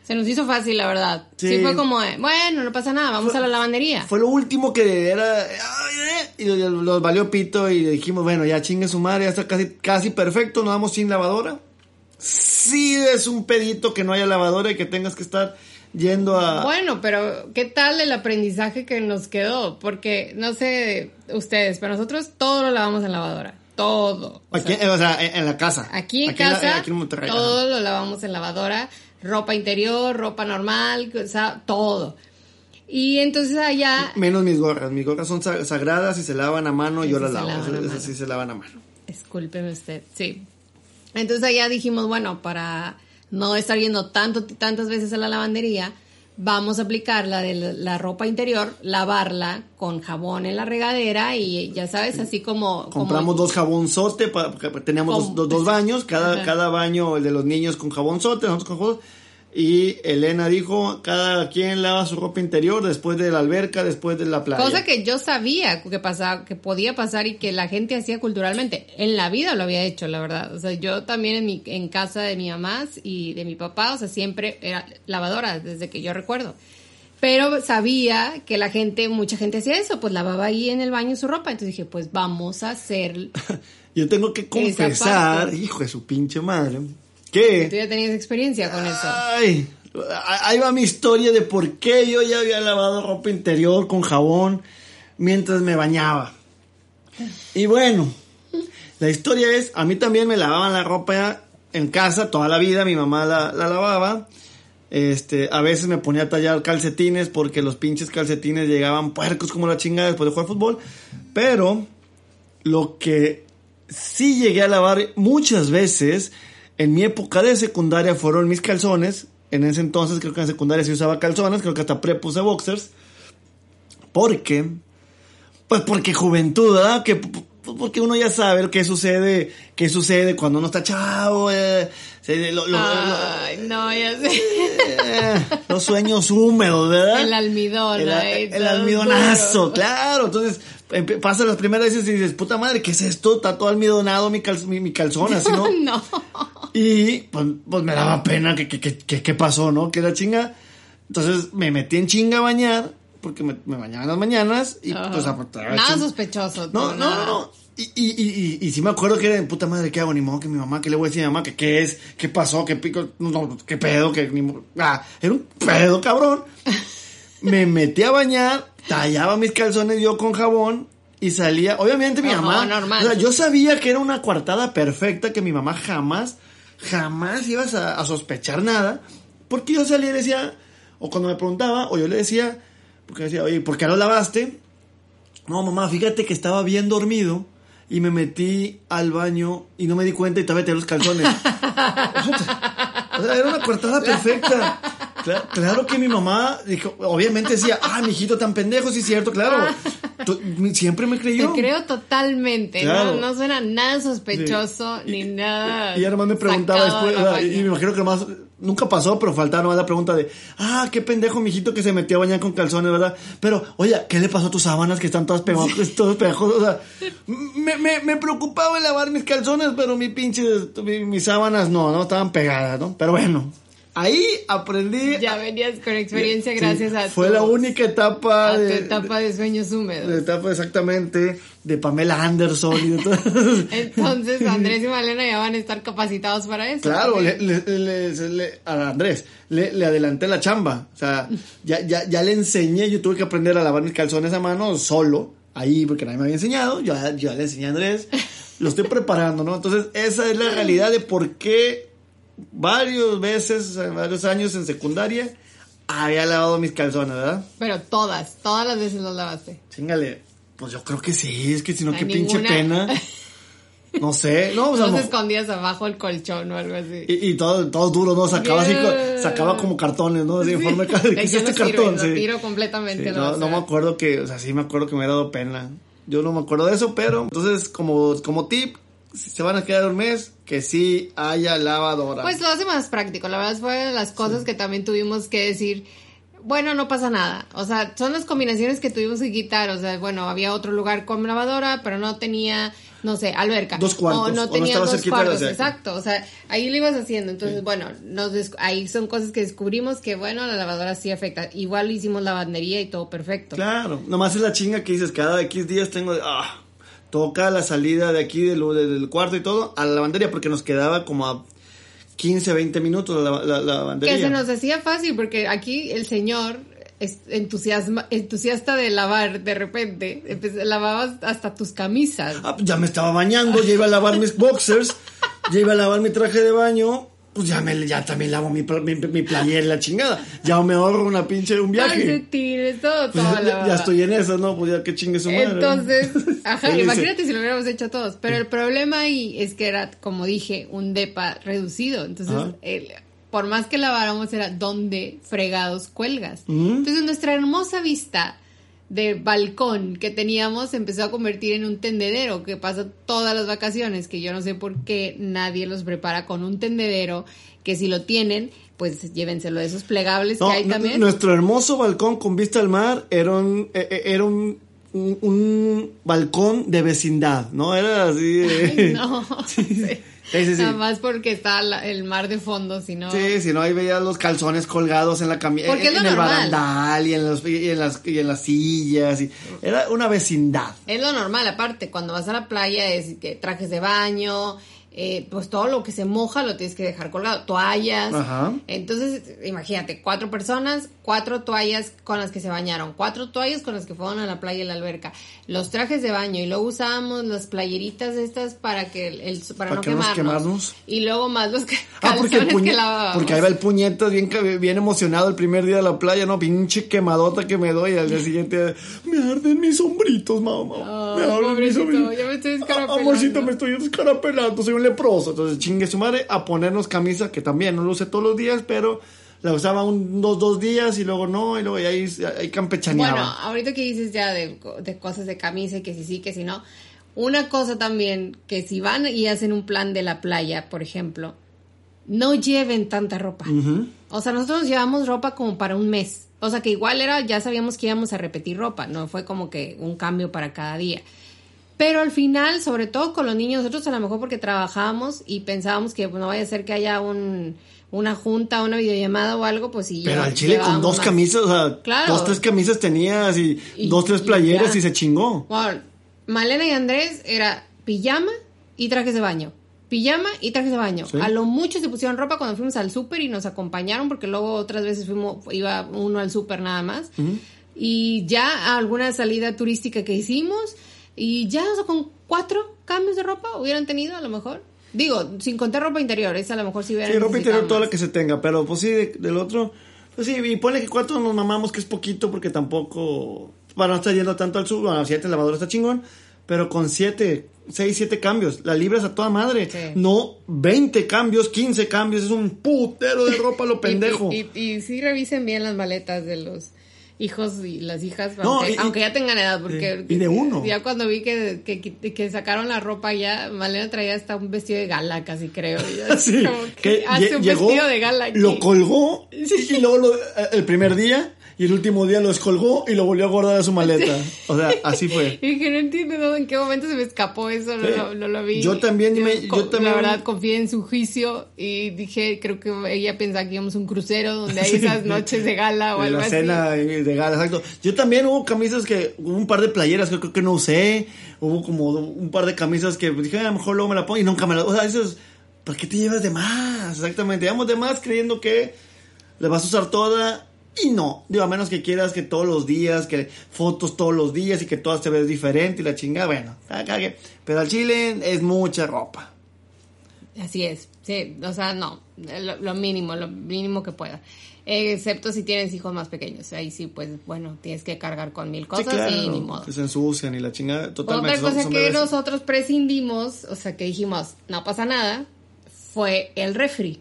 Speaker 1: Se nos hizo fácil, la verdad. Sí, fue como, bueno, no pasa nada, vamos a la lavandería.
Speaker 2: Fue lo último que era, y nos valió pito y dijimos, bueno, ya chingue su madre, ya está casi, casi perfecto, nos vamos sin lavadora. Sí es un pedito que no haya lavadora y que tengas que estar yendo a...
Speaker 1: Bueno, pero ¿qué tal el aprendizaje que nos quedó? Porque, no sé ustedes, pero nosotros todo lo lavamos en lavadora. Todo.
Speaker 2: O aquí, sea, o sea en, la casa.
Speaker 1: Aquí en casa, todo lo lavamos en lavadora. Ropa interior, ropa normal, o sea, todo. Y entonces allá...
Speaker 2: Menos mis gorras. Mis gorras son sagradas y se lavan a mano y yo las lavo. Esas sí se lavan a mano.
Speaker 1: Discúlpeme usted, sí. Entonces allá dijimos, bueno, para no estar yendo tanto, tantas veces a la lavandería, vamos a aplicar la de la ropa interior, lavarla con jabón en la regadera y ya sabes, así como...
Speaker 2: Compramos dos jabonzote, teníamos dos, dos, baños, cada, cada baño, el de los niños con jabonzote, nosotros con jabón y Elena dijo, cada quien lava su ropa interior después de la alberca, después de la playa.
Speaker 1: Cosa que yo sabía que pasaba, que podía pasar y que la gente hacía culturalmente. En la vida lo había hecho, la verdad. O sea, yo también en mi, en casa de mi mamá y de mi papá, o sea, siempre era lavadora, desde que yo recuerdo. Pero sabía que la gente, mucha gente hacía eso, pues lavaba ahí en el baño su ropa. Entonces dije, pues vamos a hacer. [laughs]
Speaker 2: yo tengo que confesar, hijo de su pinche madre ¿Qué?
Speaker 1: Tú ya tenías experiencia con eso.
Speaker 2: Ay, ahí va mi historia de por qué yo ya había lavado ropa interior con jabón mientras me bañaba. Y bueno, la historia es, a mí también me lavaban la ropa en casa toda la vida, mi mamá la, lavaba. Este, a veces me ponía a tallar calcetines porque los pinches calcetines llegaban puercos como la chingada después de jugar fútbol. Pero lo que sí llegué a lavar muchas veces en mi época de secundaria fueron mis calzones. En ese entonces creo que en secundaria se usaba calzones, creo que hasta prepuse boxers. ¿Por qué? Pues porque juventud, ¿verdad? Que, porque uno ya sabe qué sucede, qué sucede cuando uno está chavo. Eh,
Speaker 1: Ay, no, ya sé.
Speaker 2: Eh, los sueños húmedos, ¿verdad?
Speaker 1: El almidón.
Speaker 2: El, el almidonazo, claro. Entonces, pasa las primeras veces y dices, puta madre, ¿qué es esto? Está todo almidonado mi, mi, calzón, así, ¿no? [laughs]
Speaker 1: no.
Speaker 2: Y pues, pues, me daba pena que, que, que, pasó, ¿no? Que era chinga. Entonces me metí en chinga a bañar, porque me, me bañaba en las mañanas y pues
Speaker 1: Nada sospechoso.
Speaker 2: No, no, no. Y, y, y, y, sí me acuerdo que era, puta madre, ¿qué hago? Ni modo que mi mamá, ¿qué le voy a decir a mi mamá? ¿Que qué es? ¿Qué pasó? ¿Qué pico? No, ¿qué pedo? ¿Qué ni Ah, era un pedo, cabrón. [laughs] me metí a bañar, tallaba mis calzones yo con jabón y salía, obviamente mi mamá,
Speaker 1: normal.
Speaker 2: O sea, yo sabía que era una coartada perfecta que mi mamá jamás, jamás ibas a, sospechar nada, porque yo salía y decía, o cuando me preguntaba, o yo le decía, porque decía, oye, ¿por qué lo lavaste? No, mamá, fíjate que estaba bien dormido y me metí al baño y no me di cuenta y todavía tenía los calzones. [laughs] o sea, era una coartada perfecta. Claro, que mi mamá dijo, obviamente decía, ah, mi hijito tan pendejo, sí es cierto, claro. siempre me creyó.
Speaker 1: Te creo totalmente, ¿no? suena nada sospechoso ni nada.
Speaker 2: Y, además me preguntaba después, y me imagino que más nunca pasó, pero faltaba nomás la pregunta de, ah, qué pendejo mi hijito que se metió a bañar con calzones, ¿verdad? Pero, oye, ¿qué le pasó a tus sábanas que están todas pegadas, todos pegajosas? O sea, me, me, me, preocupaba lavar mis calzones, pero mi pinche, mis sábanas no, no estaban pegadas, ¿no? Pero bueno, Ahí aprendí.
Speaker 1: Ya venías con experiencia gracias a
Speaker 2: Fue la única etapa.
Speaker 1: de, etapa de sueños húmedos.
Speaker 2: De etapa exactamente de Pamela Anderson y de todo. [laughs]
Speaker 1: Entonces Andrés y Malena ya van a estar capacitados para eso.
Speaker 2: Claro, le, a Andrés le, adelanté la chamba. O sea, ya, ya, ya le enseñé, yo tuve que aprender a lavar mis calzones a mano solo, ahí porque nadie me había enseñado. Yo, yo le enseñé a Andrés. Lo estoy preparando, ¿no? Entonces, esa es la realidad de por qué varios veces, varios años en secundaria, había lavado mis calzones, ¿verdad?
Speaker 1: Pero todas, todas las veces los lavaste.
Speaker 2: Chingale, pues yo creo que sí, es que si no, qué pinche pena. No sé, no, o [laughs] sea,
Speaker 1: no escondías abajo el colchón o algo así.
Speaker 2: y, y todo, todo duro, ¿no? Sacaba así,
Speaker 1: Yeah.
Speaker 2: sacaba como cartones, ¿no? Así en forma de ¿qué es este
Speaker 1: sirve,
Speaker 2: cartón? Sí.
Speaker 1: tiro completamente.
Speaker 2: Sí, no, no me acuerdo que, o sea, sí me acuerdo que me hubiera dado pena. Yo no me acuerdo de eso, pero entonces como, como tip, se van a quedar un mes, que sí haya lavadora.
Speaker 1: Pues lo hace más práctico. La verdad fue las cosas que también tuvimos que decir. Bueno, no pasa nada. O sea, son las combinaciones que tuvimos que quitar. O sea, bueno, había otro lugar con lavadora, pero no tenía, no sé, alberca.
Speaker 2: Dos cuartos,
Speaker 1: O
Speaker 2: o
Speaker 1: no
Speaker 2: no
Speaker 1: tenía dos
Speaker 2: la
Speaker 1: cuartos.
Speaker 2: cerca.
Speaker 1: Exacto. O sea, ahí lo ibas haciendo. Entonces, bueno, nos ahí son cosas que descubrimos que, bueno, la lavadora sí afecta. Igual hicimos lavandería y todo perfecto.
Speaker 2: Claro, nomás es la chinga que dices, cada X días tengo ah, toca la salida de aquí del, del cuarto y todo a la lavandería, porque nos quedaba como a 15, 20 minutos la, la- la lavandería.
Speaker 1: Que se nos hacía fácil porque aquí el señor es entusiasma, entusiasta de lavar de repente, empe- lavabas hasta tus camisas.
Speaker 2: Ah, ya me estaba bañando, ya iba a lavar mis boxers, ya iba a lavar mi traje de baño, pues ya me ya también lavo mi, mi, mi playera la chingada. Ya me ahorro una pinche un viaje.
Speaker 1: Calcetines, todo,
Speaker 2: Pues
Speaker 1: todo
Speaker 2: ya, ya estoy en eso, ¿no? Pues ya que chingue su madre.
Speaker 1: Entonces, [laughs] ajá, imagínate si lo hubiéramos hecho todos. Pero el problema ahí es que era, como dije, un depa reducido. Entonces, el- por más que laváramos, era donde fregados cuelgas. Entonces, nuestra hermosa vista de balcón que teníamos se empezó a convertir en un tendedero que pasa todas las vacaciones, que yo no sé por qué nadie los prepara con un tendedero, que si lo tienen, pues llévenselo de esos plegables
Speaker 2: No,
Speaker 1: que hay también.
Speaker 2: nuestro hermoso balcón con vista al mar era un, eh, eh, era un, un, un balcón de vecindad, ¿no? Era así de...
Speaker 1: Ay, no. [laughs]
Speaker 2: Sí,
Speaker 1: Sí.
Speaker 2: Sí, sí.
Speaker 1: Nada más porque está la- el mar de fondo, si no.
Speaker 2: Sí, si no, ahí veías los calzones colgados en la
Speaker 1: es
Speaker 2: en
Speaker 1: lo
Speaker 2: el barandal y en, los, y en las, y en las sillas. Y, era una vecindad.
Speaker 1: Es lo normal, aparte, cuando vas a la playa es que trajes de baño, eh, pues todo lo que se moja lo tienes que dejar colgado, toallas.
Speaker 2: Ajá.
Speaker 1: Entonces, imagínate, cuatro personas, cuatro toallas con las que se bañaron, cuatro toallas con las que fueron a la playa y la alberca, los trajes de baño y luego usábamos las playeritas estas para que el, para,
Speaker 2: Para
Speaker 1: no
Speaker 2: que no nos
Speaker 1: quemarnos.
Speaker 2: quemarnos.
Speaker 1: Y luego más los ca-
Speaker 2: Ah, porque, el puñe-
Speaker 1: que lavábamos.
Speaker 2: porque ahí va el puñetas bien, bien emocionado el primer día de la playa, ¿no? Pinche quemadota que me doy. Al día siguiente, me arden mis hombritos, mamá. me
Speaker 1: Ay,
Speaker 2: arden mis hombritos.
Speaker 1: ya me estoy descarapelando.
Speaker 2: Amorcito, me estoy descarapelando, soy un leproso. Entonces, chingue su madre a ponernos camisa, que también no lo usé todos los días, pero la usaba un, dos, días y luego no, y luego ya ahí, ahí campechaneaba.
Speaker 1: Bueno, ahorita que dices ya de, de cosas de camisa y que si sí, que si no. Una cosa también, que si van y hacen un plan de la playa, por ejemplo, no lleven tanta ropa. O sea, nosotros llevamos ropa como para un mes. O sea, que igual era, ya sabíamos que íbamos a repetir ropa, no fue como que un cambio para cada día. Pero al final, sobre todo con los niños, nosotros a lo mejor porque trabajábamos y pensábamos que pues, no vaya a ser que haya un, una junta, una videollamada o algo, pues sí.
Speaker 2: Pero al chile con dos
Speaker 1: más.
Speaker 2: camisas, o sea,
Speaker 1: Claro.
Speaker 2: dos, tres camisas tenías y,
Speaker 1: Y-
Speaker 2: dos, tres playeras y se chingó.
Speaker 1: Bueno, Malena y Andrés era pijama y trajes de baño. Pijama y trajes de baño.
Speaker 2: Sí.
Speaker 1: A lo mucho se pusieron ropa cuando fuimos al súper y nos acompañaron porque luego otras veces fuimos, iba uno al súper nada más. Y ya a alguna salida turística que hicimos y ya o sea, con cuatro cambios de ropa hubieran tenido a lo mejor. Digo, sin contar ropa interior, esa a lo mejor sí hubieran
Speaker 2: Sí, ropa interior toda la que se tenga, pero pues sí, de- del otro, pues sí, y ponle que cuatro nos mamamos que es poquito porque tampoco, para no estar yendo tanto al sur, bueno, siete lavadora está chingón, pero con siete, seis, siete cambios, la libras a toda madre,
Speaker 1: Sí.
Speaker 2: no 20 cambios, 15 cambios, es un putero de ropa lo [laughs] pendejo.
Speaker 1: Y, y, y sí revisen bien las maletas de los hijos y las hijas,
Speaker 2: No,
Speaker 1: aunque,
Speaker 2: y-
Speaker 1: aunque ya tengan edad, porque
Speaker 2: y de uno.
Speaker 1: ya cuando vi que, que, que sacaron la ropa ya, Malena traía hasta un vestido de gala casi creo. [laughs]
Speaker 2: Sí,
Speaker 1: como
Speaker 2: que
Speaker 1: que hace un
Speaker 2: llegó,
Speaker 1: vestido de gala aquí.
Speaker 2: lo colgó y luego lo- el primer día y el último día lo descolgó y lo volvió a guardar a su maleta. [laughs] O sea, así fue. [laughs]
Speaker 1: Y dije, no entiendo ¿no? en qué momento se me escapó eso, no,
Speaker 2: Sí.
Speaker 1: lo, no lo vi.
Speaker 2: Yo también me-
Speaker 1: co-
Speaker 2: yo también-
Speaker 1: La verdad, confié en su juicio y dije, creo que ella pensaba que íbamos a un crucero donde hay [laughs] esas noches de gala o algo
Speaker 2: la
Speaker 1: así.
Speaker 2: cena de gala, exacto. Yo también hubo camisas que, hubo un par de playeras que creo que no usé, hubo como un par de camisas que dije, "Ah, a lo mejor luego me la pongo y nunca me la, o sea, eso es, ¿para qué te llevas de más? Exactamente, llevamos de más creyendo que le vas a usar toda y no, digo, a menos que quieras que todos los días, que fotos todos los días y que todas te ves diferente y la chingada, bueno, acá que- pero al chile es mucha ropa.
Speaker 1: Así es, sí, o sea, no, lo, lo mínimo, lo mínimo que pueda. Excepto si tienes hijos más pequeños. Ahí sí, pues bueno, tienes que cargar con mil cosas
Speaker 2: sí, claro,
Speaker 1: y ni modo.
Speaker 2: que se ensucian y la chingada. Totalmente.
Speaker 1: Otra cosa que nosotros prescindimos, o sea, que dijimos, no pasa nada, fue el refri.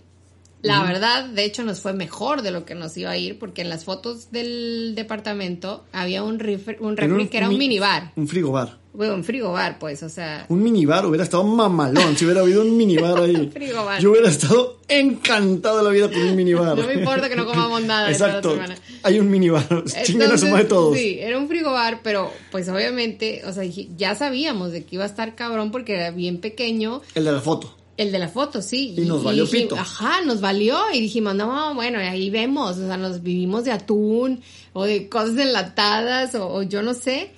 Speaker 1: La verdad, de hecho, nos fue mejor de lo que nos iba a ir, porque en las fotos del departamento había un refri, un refri que era un
Speaker 2: mi-
Speaker 1: minibar.
Speaker 2: Un frigobar.
Speaker 1: Bueno, un frigobar, pues, o sea,
Speaker 2: Un minibar hubiera estado mamalón si hubiera habido un minibar ahí. [laughs]
Speaker 1: Frigobar.
Speaker 2: Yo hubiera estado encantado de la vida con un minibar.
Speaker 1: No me importa que no comamos nada de la
Speaker 2: Exacto.
Speaker 1: semana.
Speaker 2: Hay un minibar. [laughs] Chingan a su
Speaker 1: Entonces,
Speaker 2: madre todos.
Speaker 1: Sí, era un frigobar, pero pues obviamente, o sea, ya sabíamos de que iba a estar cabrón porque era bien pequeño.
Speaker 2: El de la foto.
Speaker 1: El de la foto, sí.
Speaker 2: Y nos valió
Speaker 1: dije-
Speaker 2: pito.
Speaker 1: Ajá, nos valió. Y dijimos, no, bueno, ahí vemos. O sea, nos vivimos de atún o de cosas enlatadas o, o yo no sé.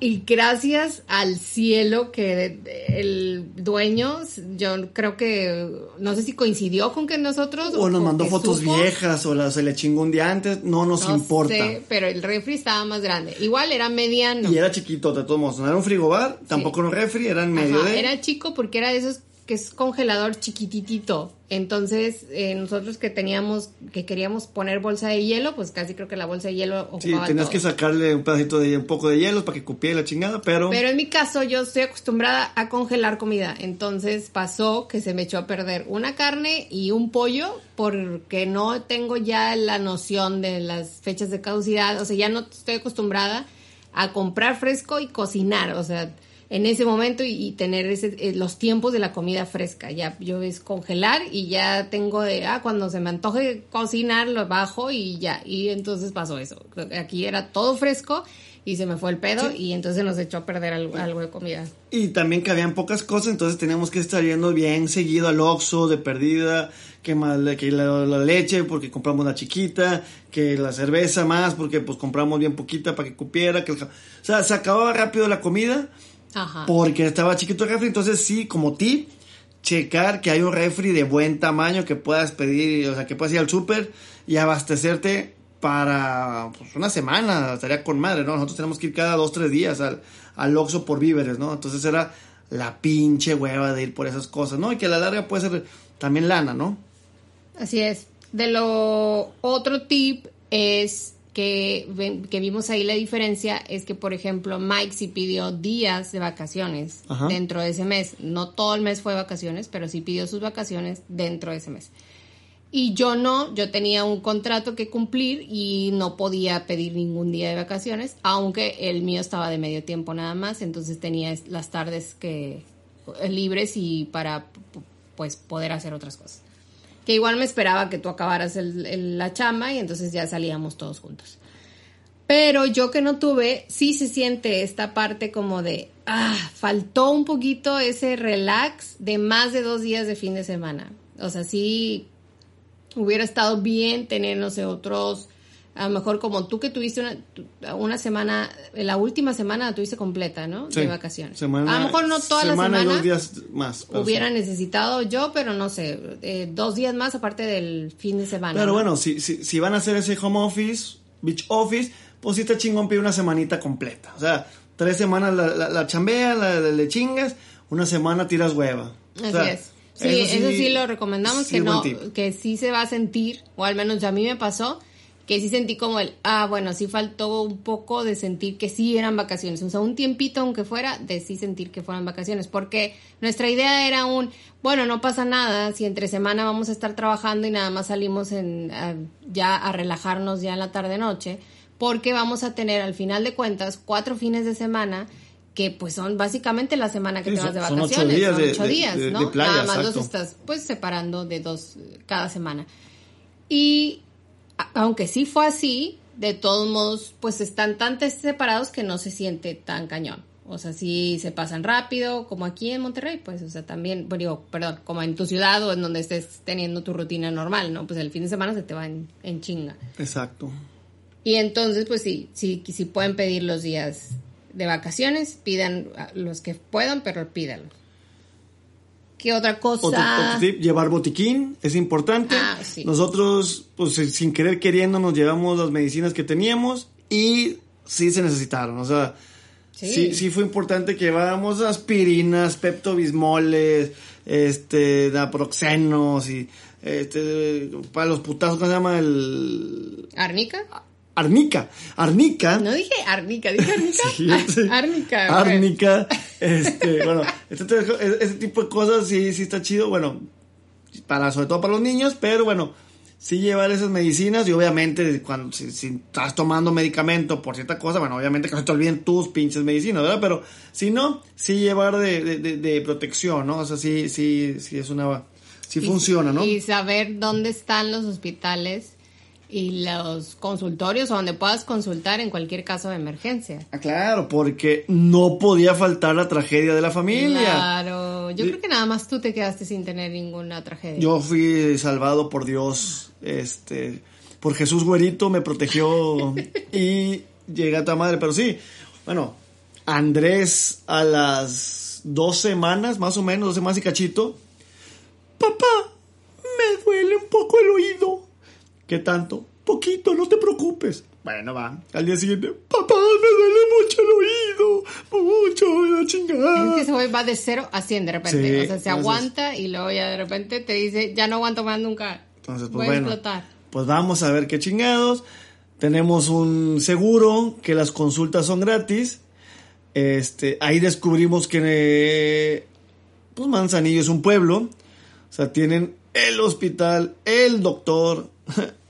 Speaker 1: Y gracias al cielo que el dueño, yo creo que, no sé si coincidió con que nosotros...
Speaker 2: O nos mandó fotos
Speaker 1: supo.
Speaker 2: viejas o la, se le chingó un día antes. No nos
Speaker 1: No
Speaker 2: importa.
Speaker 1: sé, pero el refri estaba más grande. Igual era mediano.
Speaker 2: Y era chiquito, de todos modos. No era un frigobar, tampoco era un refri, era en medio
Speaker 1: Ajá,
Speaker 2: de.
Speaker 1: Era chico porque era de esos que es congelador chiquititito. Entonces, eh, nosotros que teníamos, que queríamos poner bolsa de hielo, pues casi creo que la bolsa de hielo ocupaba
Speaker 2: Sí, tenías
Speaker 1: todo.
Speaker 2: que sacarle un pedacito de un poco de hielo para que cupiera la chingada, pero.
Speaker 1: Pero en mi caso, yo estoy acostumbrada a congelar comida. Entonces pasó que se me echó a perder una carne y un pollo porque no tengo ya la noción de las fechas de caducidad. O sea, ya no estoy acostumbrada a comprar fresco y cocinar. O sea, en ese momento y, y tener ese, eh, los tiempos de la comida fresca. Ya yo es congelar y ya tengo de, ah, cuando se me antoje cocinar, lo bajo y ya. Y entonces pasó eso. Aquí era todo fresco y se me fue el pedo y entonces nos echó a perder algo, algo de comida.
Speaker 2: Y también que habían pocas cosas, entonces teníamos que estar yendo bien seguido al Oxxo de perdida, que, más, que la, la leche porque compramos la chiquita, que la cerveza más porque pues compramos bien poquita para que cupiera, que el o sea, se acababa rápido la comida
Speaker 1: Ajá.
Speaker 2: porque estaba chiquito el refri, entonces sí, como tip, checar que hay un refri de buen tamaño que puedas pedir, o sea, que puedas ir al súper y abastecerte para pues, una semana, estaría con madre, ¿no? Nosotros tenemos que ir cada dos, tres días al, al Oxxo por víveres, ¿no? Entonces era la pinche hueva de ir por esas cosas, ¿no? Y que a la larga puede ser también lana, ¿no?
Speaker 1: Así es. De lo otro tip es que, que vimos ahí la diferencia es que, por ejemplo, Mike sí pidió días de vacaciones
Speaker 2: Ajá.
Speaker 1: dentro de ese mes. No todo el mes fue vacaciones, pero sí pidió sus vacaciones dentro de ese mes. Y yo no, yo tenía un contrato que cumplir y no podía pedir ningún día de vacaciones, aunque el mío estaba de medio tiempo nada más, entonces tenía las tardes que libres y para pues poder hacer otras cosas. Que igual me esperaba que tú acabaras el- la chama y entonces ya salíamos todos juntos. Pero yo que no tuve, sí se siente esta parte como de, ah, faltó un poquito ese relax de más de dos días de fin de semana. O sea, sí hubiera estado bien tener, otros, a lo mejor como tú que tuviste una, una semana, la última semana la tuviste completa, ¿no?
Speaker 2: Sí.
Speaker 1: De vacaciones.
Speaker 2: Semana-
Speaker 1: a lo mejor no toda la
Speaker 2: semana
Speaker 1: semana.
Speaker 2: y dos días más.
Speaker 1: Hubiera
Speaker 2: sí.
Speaker 1: necesitado yo, pero no sé, eh, dos días más aparte del fin de semana.
Speaker 2: Pero
Speaker 1: ¿no?
Speaker 2: bueno, si, si, si van a hacer ese home office, beach office, pues sí está chingón pedir una semanita completa. O sea, tres semanas la, la, la chambeas, la, la- le chingas, una semana tiras hueva. O
Speaker 1: Así
Speaker 2: sea,
Speaker 1: es. Sí, eso sí, lo recomendamos, que no, que sí se va a sentir, o al menos a mí me pasó, que sí sentí como el, ah, bueno, sí faltó un poco de sentir que sí eran vacaciones, o sea, un tiempito aunque fuera, de sí sentir que fueran vacaciones, porque nuestra idea era un, bueno, no pasa nada, si entre semana vamos a estar trabajando y nada más salimos en, a- ya a relajarnos ya en la tarde-noche, porque vamos a tener al final de cuentas cuatro fines de semana que pues son básicamente la semana que
Speaker 2: Sí,
Speaker 1: te vas de
Speaker 2: son ocho
Speaker 1: vacaciones.
Speaker 2: días
Speaker 1: son ocho
Speaker 2: de-
Speaker 1: días,
Speaker 2: de-
Speaker 1: ¿no?
Speaker 2: de playa,
Speaker 1: Nada más los
Speaker 2: exacto.
Speaker 1: estás pues separando de dos cada semana. Y aunque sí fue así, de todos modos, pues están tan separados que no se siente tan cañón. O sea, sí se pasan rápido, como aquí en Monterrey, pues, o sea, también, bueno, digo, perdón, como en tu ciudad o en donde estés teniendo tu rutina normal, ¿no? Pues el fin de semana se te va en, en chinga.
Speaker 2: Exacto.
Speaker 1: Y entonces, pues sí, sí, sí pueden pedir los días de vacaciones, pidan los que puedan, pero pídanlos. ¿Qué otra cosa?
Speaker 2: Otro, otro tip, llevar botiquín, es importante.
Speaker 1: Ah, sí.
Speaker 2: Nosotros, pues sin- querer queriendo, nos llevamos las medicinas que teníamos y sí se necesitaron. O sea,
Speaker 1: Sí.
Speaker 2: sí, sí, fue importante que lleváramos aspirinas, peptobismoles, este, naproxenos y este, para los putazos, ¿cómo se llama? El...
Speaker 1: ¿Arnica?
Speaker 2: Arnica, Arnica.
Speaker 1: No dije Arnica, dije Arnica. [laughs]
Speaker 2: Sí. [laughs]
Speaker 1: Arnica. güey.
Speaker 2: Árnica, [laughs] este, bueno, este, tipo de cosas sí, sí está chido, bueno, para, sobre todo para los niños, pero bueno, sí llevar esas medicinas y obviamente cuando, si, si estás tomando medicamento por cierta cosa, bueno, obviamente que no se te olviden tus pinches medicinas, ¿verdad? Pero si no, sí llevar de, de, de- de protección, ¿no? O sea, sí, sí, sí es una, sí
Speaker 1: Y-
Speaker 2: funciona, ¿no?
Speaker 1: Y saber dónde están los hospitales y los consultorios o donde puedas consultar en cualquier caso de emergencia.
Speaker 2: Ah, claro, porque no podía faltar la tragedia de la familia.
Speaker 1: Claro, yo creo que nada más tú te quedaste sin tener ninguna tragedia.
Speaker 2: Yo fui salvado por Dios, este, por Jesús güerito me protegió [laughs] y llegué a tu madre, pero sí, bueno, Andrés a las dos semanas, más o menos, dos semanas y cachito, papá, me duele un poco el oído. ¿Qué tanto? Poquito, no te preocupes. Bueno, va. Al día siguiente, papá, me duele mucho el oído, mucho, la
Speaker 1: Es
Speaker 2: chingada.
Speaker 1: que ese güey va de cero a 100 de repente.
Speaker 2: Sí,
Speaker 1: o sea, se
Speaker 2: entonces-
Speaker 1: aguanta y luego ya de repente te dice, ya no aguanto más nunca.
Speaker 2: Entonces,
Speaker 1: Voy
Speaker 2: pues
Speaker 1: a
Speaker 2: bueno,
Speaker 1: explotar.
Speaker 2: pues vamos a ver qué chingados. Tenemos un seguro que las consultas son gratis. Este, ahí descubrimos que pues Manzanillo es un pueblo. O sea, tienen el hospital, el doctor,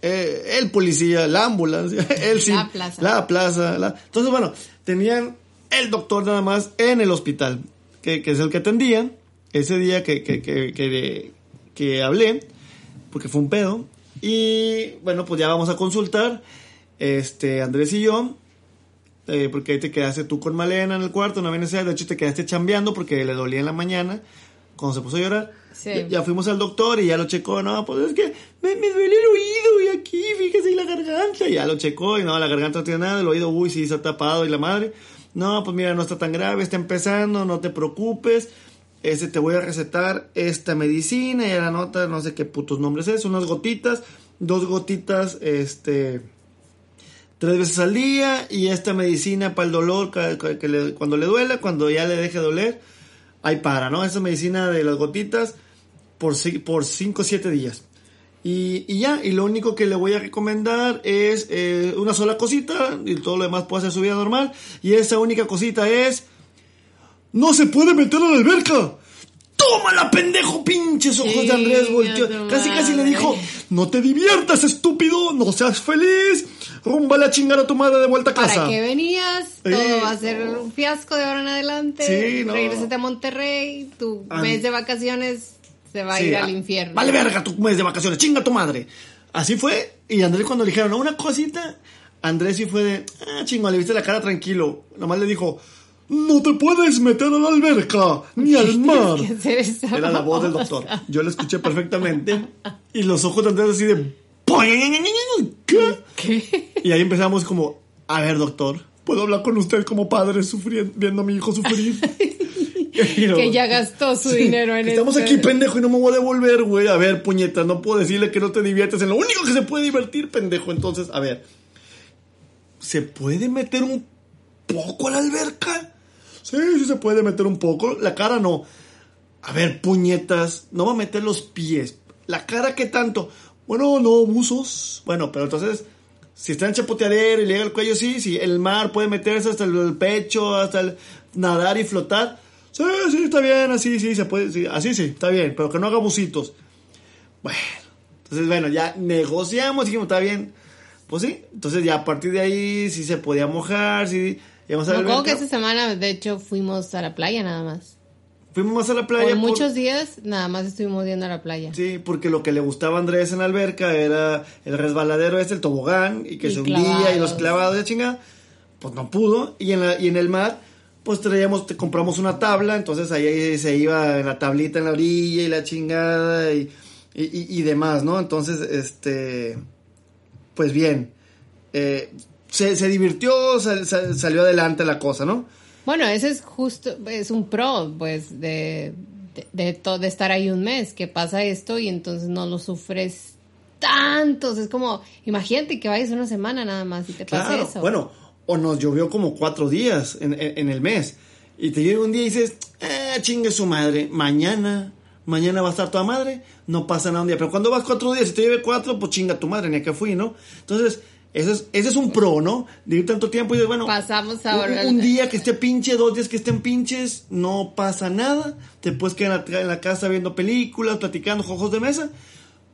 Speaker 2: eh, el policía, la ambulancia, [laughs] el sim-
Speaker 1: La plaza.
Speaker 2: la plaza, la- Entonces, bueno, tenían el doctor nada más en el hospital, que, que es el que atendía. Ese día que, que, que, que, que hablé, porque fue un pedo. Y bueno, pues ya vamos a consultar. Este, Andrés y yo. eh, porque ahí te quedaste tú con Malena en el cuarto, no había necesidad. De hecho, te quedaste chambeando porque le dolía en la mañana. Cuando se puso a llorar.
Speaker 1: Sí.
Speaker 2: Ya, ya fuimos al doctor y ya lo checó. No, pues es que me, me duele el oído y aquí, fíjese, y la garganta. Y ya lo checó y no, la garganta no tiene nada. El oído, uy, sí, está tapado y la madre. No, pues mira, no está tan grave, está empezando, no te preocupes. Este, te voy a recetar esta medicina y la nota, no sé qué putos nombres es, unas gotitas, dos gotitas, este, tres veces al día y esta medicina para el dolor, que le- cuando le duela, cuando ya le deje doler, ahí para, ¿no? Esa medicina de las gotitas por, por 5 o 7 días. Y, y ya, y lo único que le voy a recomendar es eh, una sola cosita y todo lo demás puede hacer su vida normal. Y esa única cosita es... ¡No se puede meter a la alberca! ¡Tómala, pendejo! Pinches ojos de Andrés volteó. Casi, casi le dijo: No te diviertas, estúpido, no seas feliz. Rumba a chingar a tu madre de vuelta a casa.
Speaker 1: ¿Para qué venías? Todo va a ser un fiasco de ahora en adelante.
Speaker 2: Sí, no.
Speaker 1: Regrésate a Monterrey. Tu
Speaker 2: Ah.
Speaker 1: mes de vacaciones se va a ir al infierno.
Speaker 2: Vale verga tu mes de vacaciones, chinga tu madre. Así fue. Y Andrés cuando le dijeron, "No, una cosita, Andrés sí fue de, ah, chingo, le viste la cara tranquilo. Nomás le dijo, no te puedes meter a la alberca, ni al [laughs] mar.
Speaker 1: que hacer esa
Speaker 2: Era la voz del doctor. [laughs] Yo la escuché perfectamente. Y los ojos de Andrés así de, ¿qué?
Speaker 1: ¿Qué?
Speaker 2: Y ahí empezamos como, a ver, doctor, ¿puedo hablar con usted como padre sufriendo, viendo a mi hijo sufrir? [laughs]
Speaker 1: Que ya gastó su
Speaker 2: Sí,
Speaker 1: dinero en
Speaker 2: Estamos
Speaker 1: este-
Speaker 2: aquí, pendejo, y no me voy a devolver, güey. A ver, puñeta, no puedo decirle que no te diviertes en lo único que se puede divertir, pendejo. Entonces, a ver, ¿se puede meter un poco a la alberca? Sí, sí se puede meter un poco. La cara no. A ver, puñetas, no va a meter los pies. La cara, ¿qué tanto? Bueno, no, buzos. Bueno, pero entonces, si está en chapoteadero y le llega el cuello, sí, sí. El mar puede meterse hasta el, pecho, hasta el nadar y flotar. Sí, sí, está bien, así, sí, se puede, sí, así sí, está bien, pero que no haga bucitos. Bueno, entonces, bueno, ya negociamos, dijimos, está bien. Pues sí, entonces ya a partir de ahí sí se podía mojar, sí. Íbamos a
Speaker 1: que esta semana, de hecho, fuimos a la playa nada más.
Speaker 2: Fuimos más a la playa.
Speaker 1: Por
Speaker 2: por-
Speaker 1: muchos días, nada más estuvimos yendo a la playa.
Speaker 2: Sí, porque lo que le gustaba a Andrés en la alberca era el resbaladero este, el tobogán, y que se hundía y los clavados de chingada. Pues no pudo. Y en, la- y en el mar, pues traíamos, te compramos una tabla, entonces ahí se iba en la tablita en la orilla y la chingada y, y, y- y demás, ¿no? Entonces, este, pues bien, eh, se, se divirtió, sal- sal- salió adelante la cosa, ¿no?
Speaker 1: Bueno, ese es justo, es un pro, pues, de, de, de, to- de estar ahí un mes, que pasa esto y entonces no lo sufres tantos. Es como, imagínate que vayas una semana nada más y te
Speaker 2: Claro,
Speaker 1: eso.
Speaker 2: bueno, o nos llovió como cuatro días en, en- en el mes. Y te llega un día y dices, ah, chingue su madre, mañana mañana va a estar toda madre, no pasa nada un día. Pero cuando vas cuatro días y te lleve cuatro, pues chinga tu madre, ni a qué fui, ¿no? Entonces, ese es, ese es un pro, ¿no? De ir tanto tiempo y de, bueno,
Speaker 1: Pasamos ahora.
Speaker 2: un, un día que esté pinche, dos días que estén pinches, no pasa nada. Te puedes quedar en la, casa viendo películas, platicando, jojos de mesa.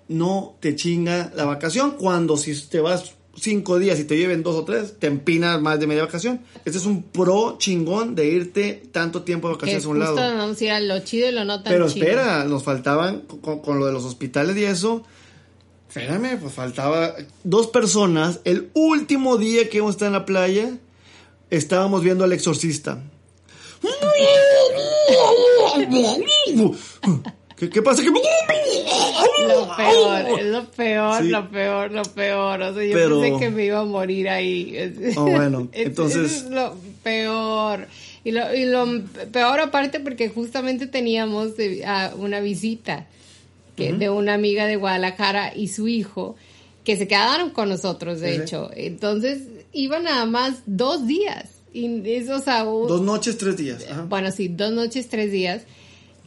Speaker 2: No te chinga la vacación. Cuando si te vas cinco días y te lleven dos o tres, te empinas más de media vacación. Este es un pro chingón de irte tanto tiempo de
Speaker 1: que
Speaker 2: vacaciones a un lado.
Speaker 1: a lo chido y lo no tan
Speaker 2: Pero
Speaker 1: chido.
Speaker 2: espera, nos faltaban con, con lo de los hospitales y eso. Espérame, pues faltaba dos personas. El último día que íbamos a estar en la playa, estábamos viendo al exorcista. ¿Qué, qué pasa? ¿Qué-
Speaker 1: Lo peor, es lo peor,
Speaker 2: Sí.
Speaker 1: lo peor, lo peor. O sea, yo
Speaker 2: Pero-
Speaker 1: pensé que me iba a morir ahí.
Speaker 2: Oh, [laughs] bueno,
Speaker 1: es-
Speaker 2: entonces-
Speaker 1: es lo peor. Y lo, y lo peor aparte porque justamente teníamos a una visita que, de una amiga de Guadalajara y su hijo que se quedaron con nosotros, de
Speaker 2: Sí, sí.
Speaker 1: hecho. Entonces iban nada más dos días. Y eso, o sea, un-
Speaker 2: Dos noches, tres días. Ajá.
Speaker 1: bueno, sí, dos noches, tres días.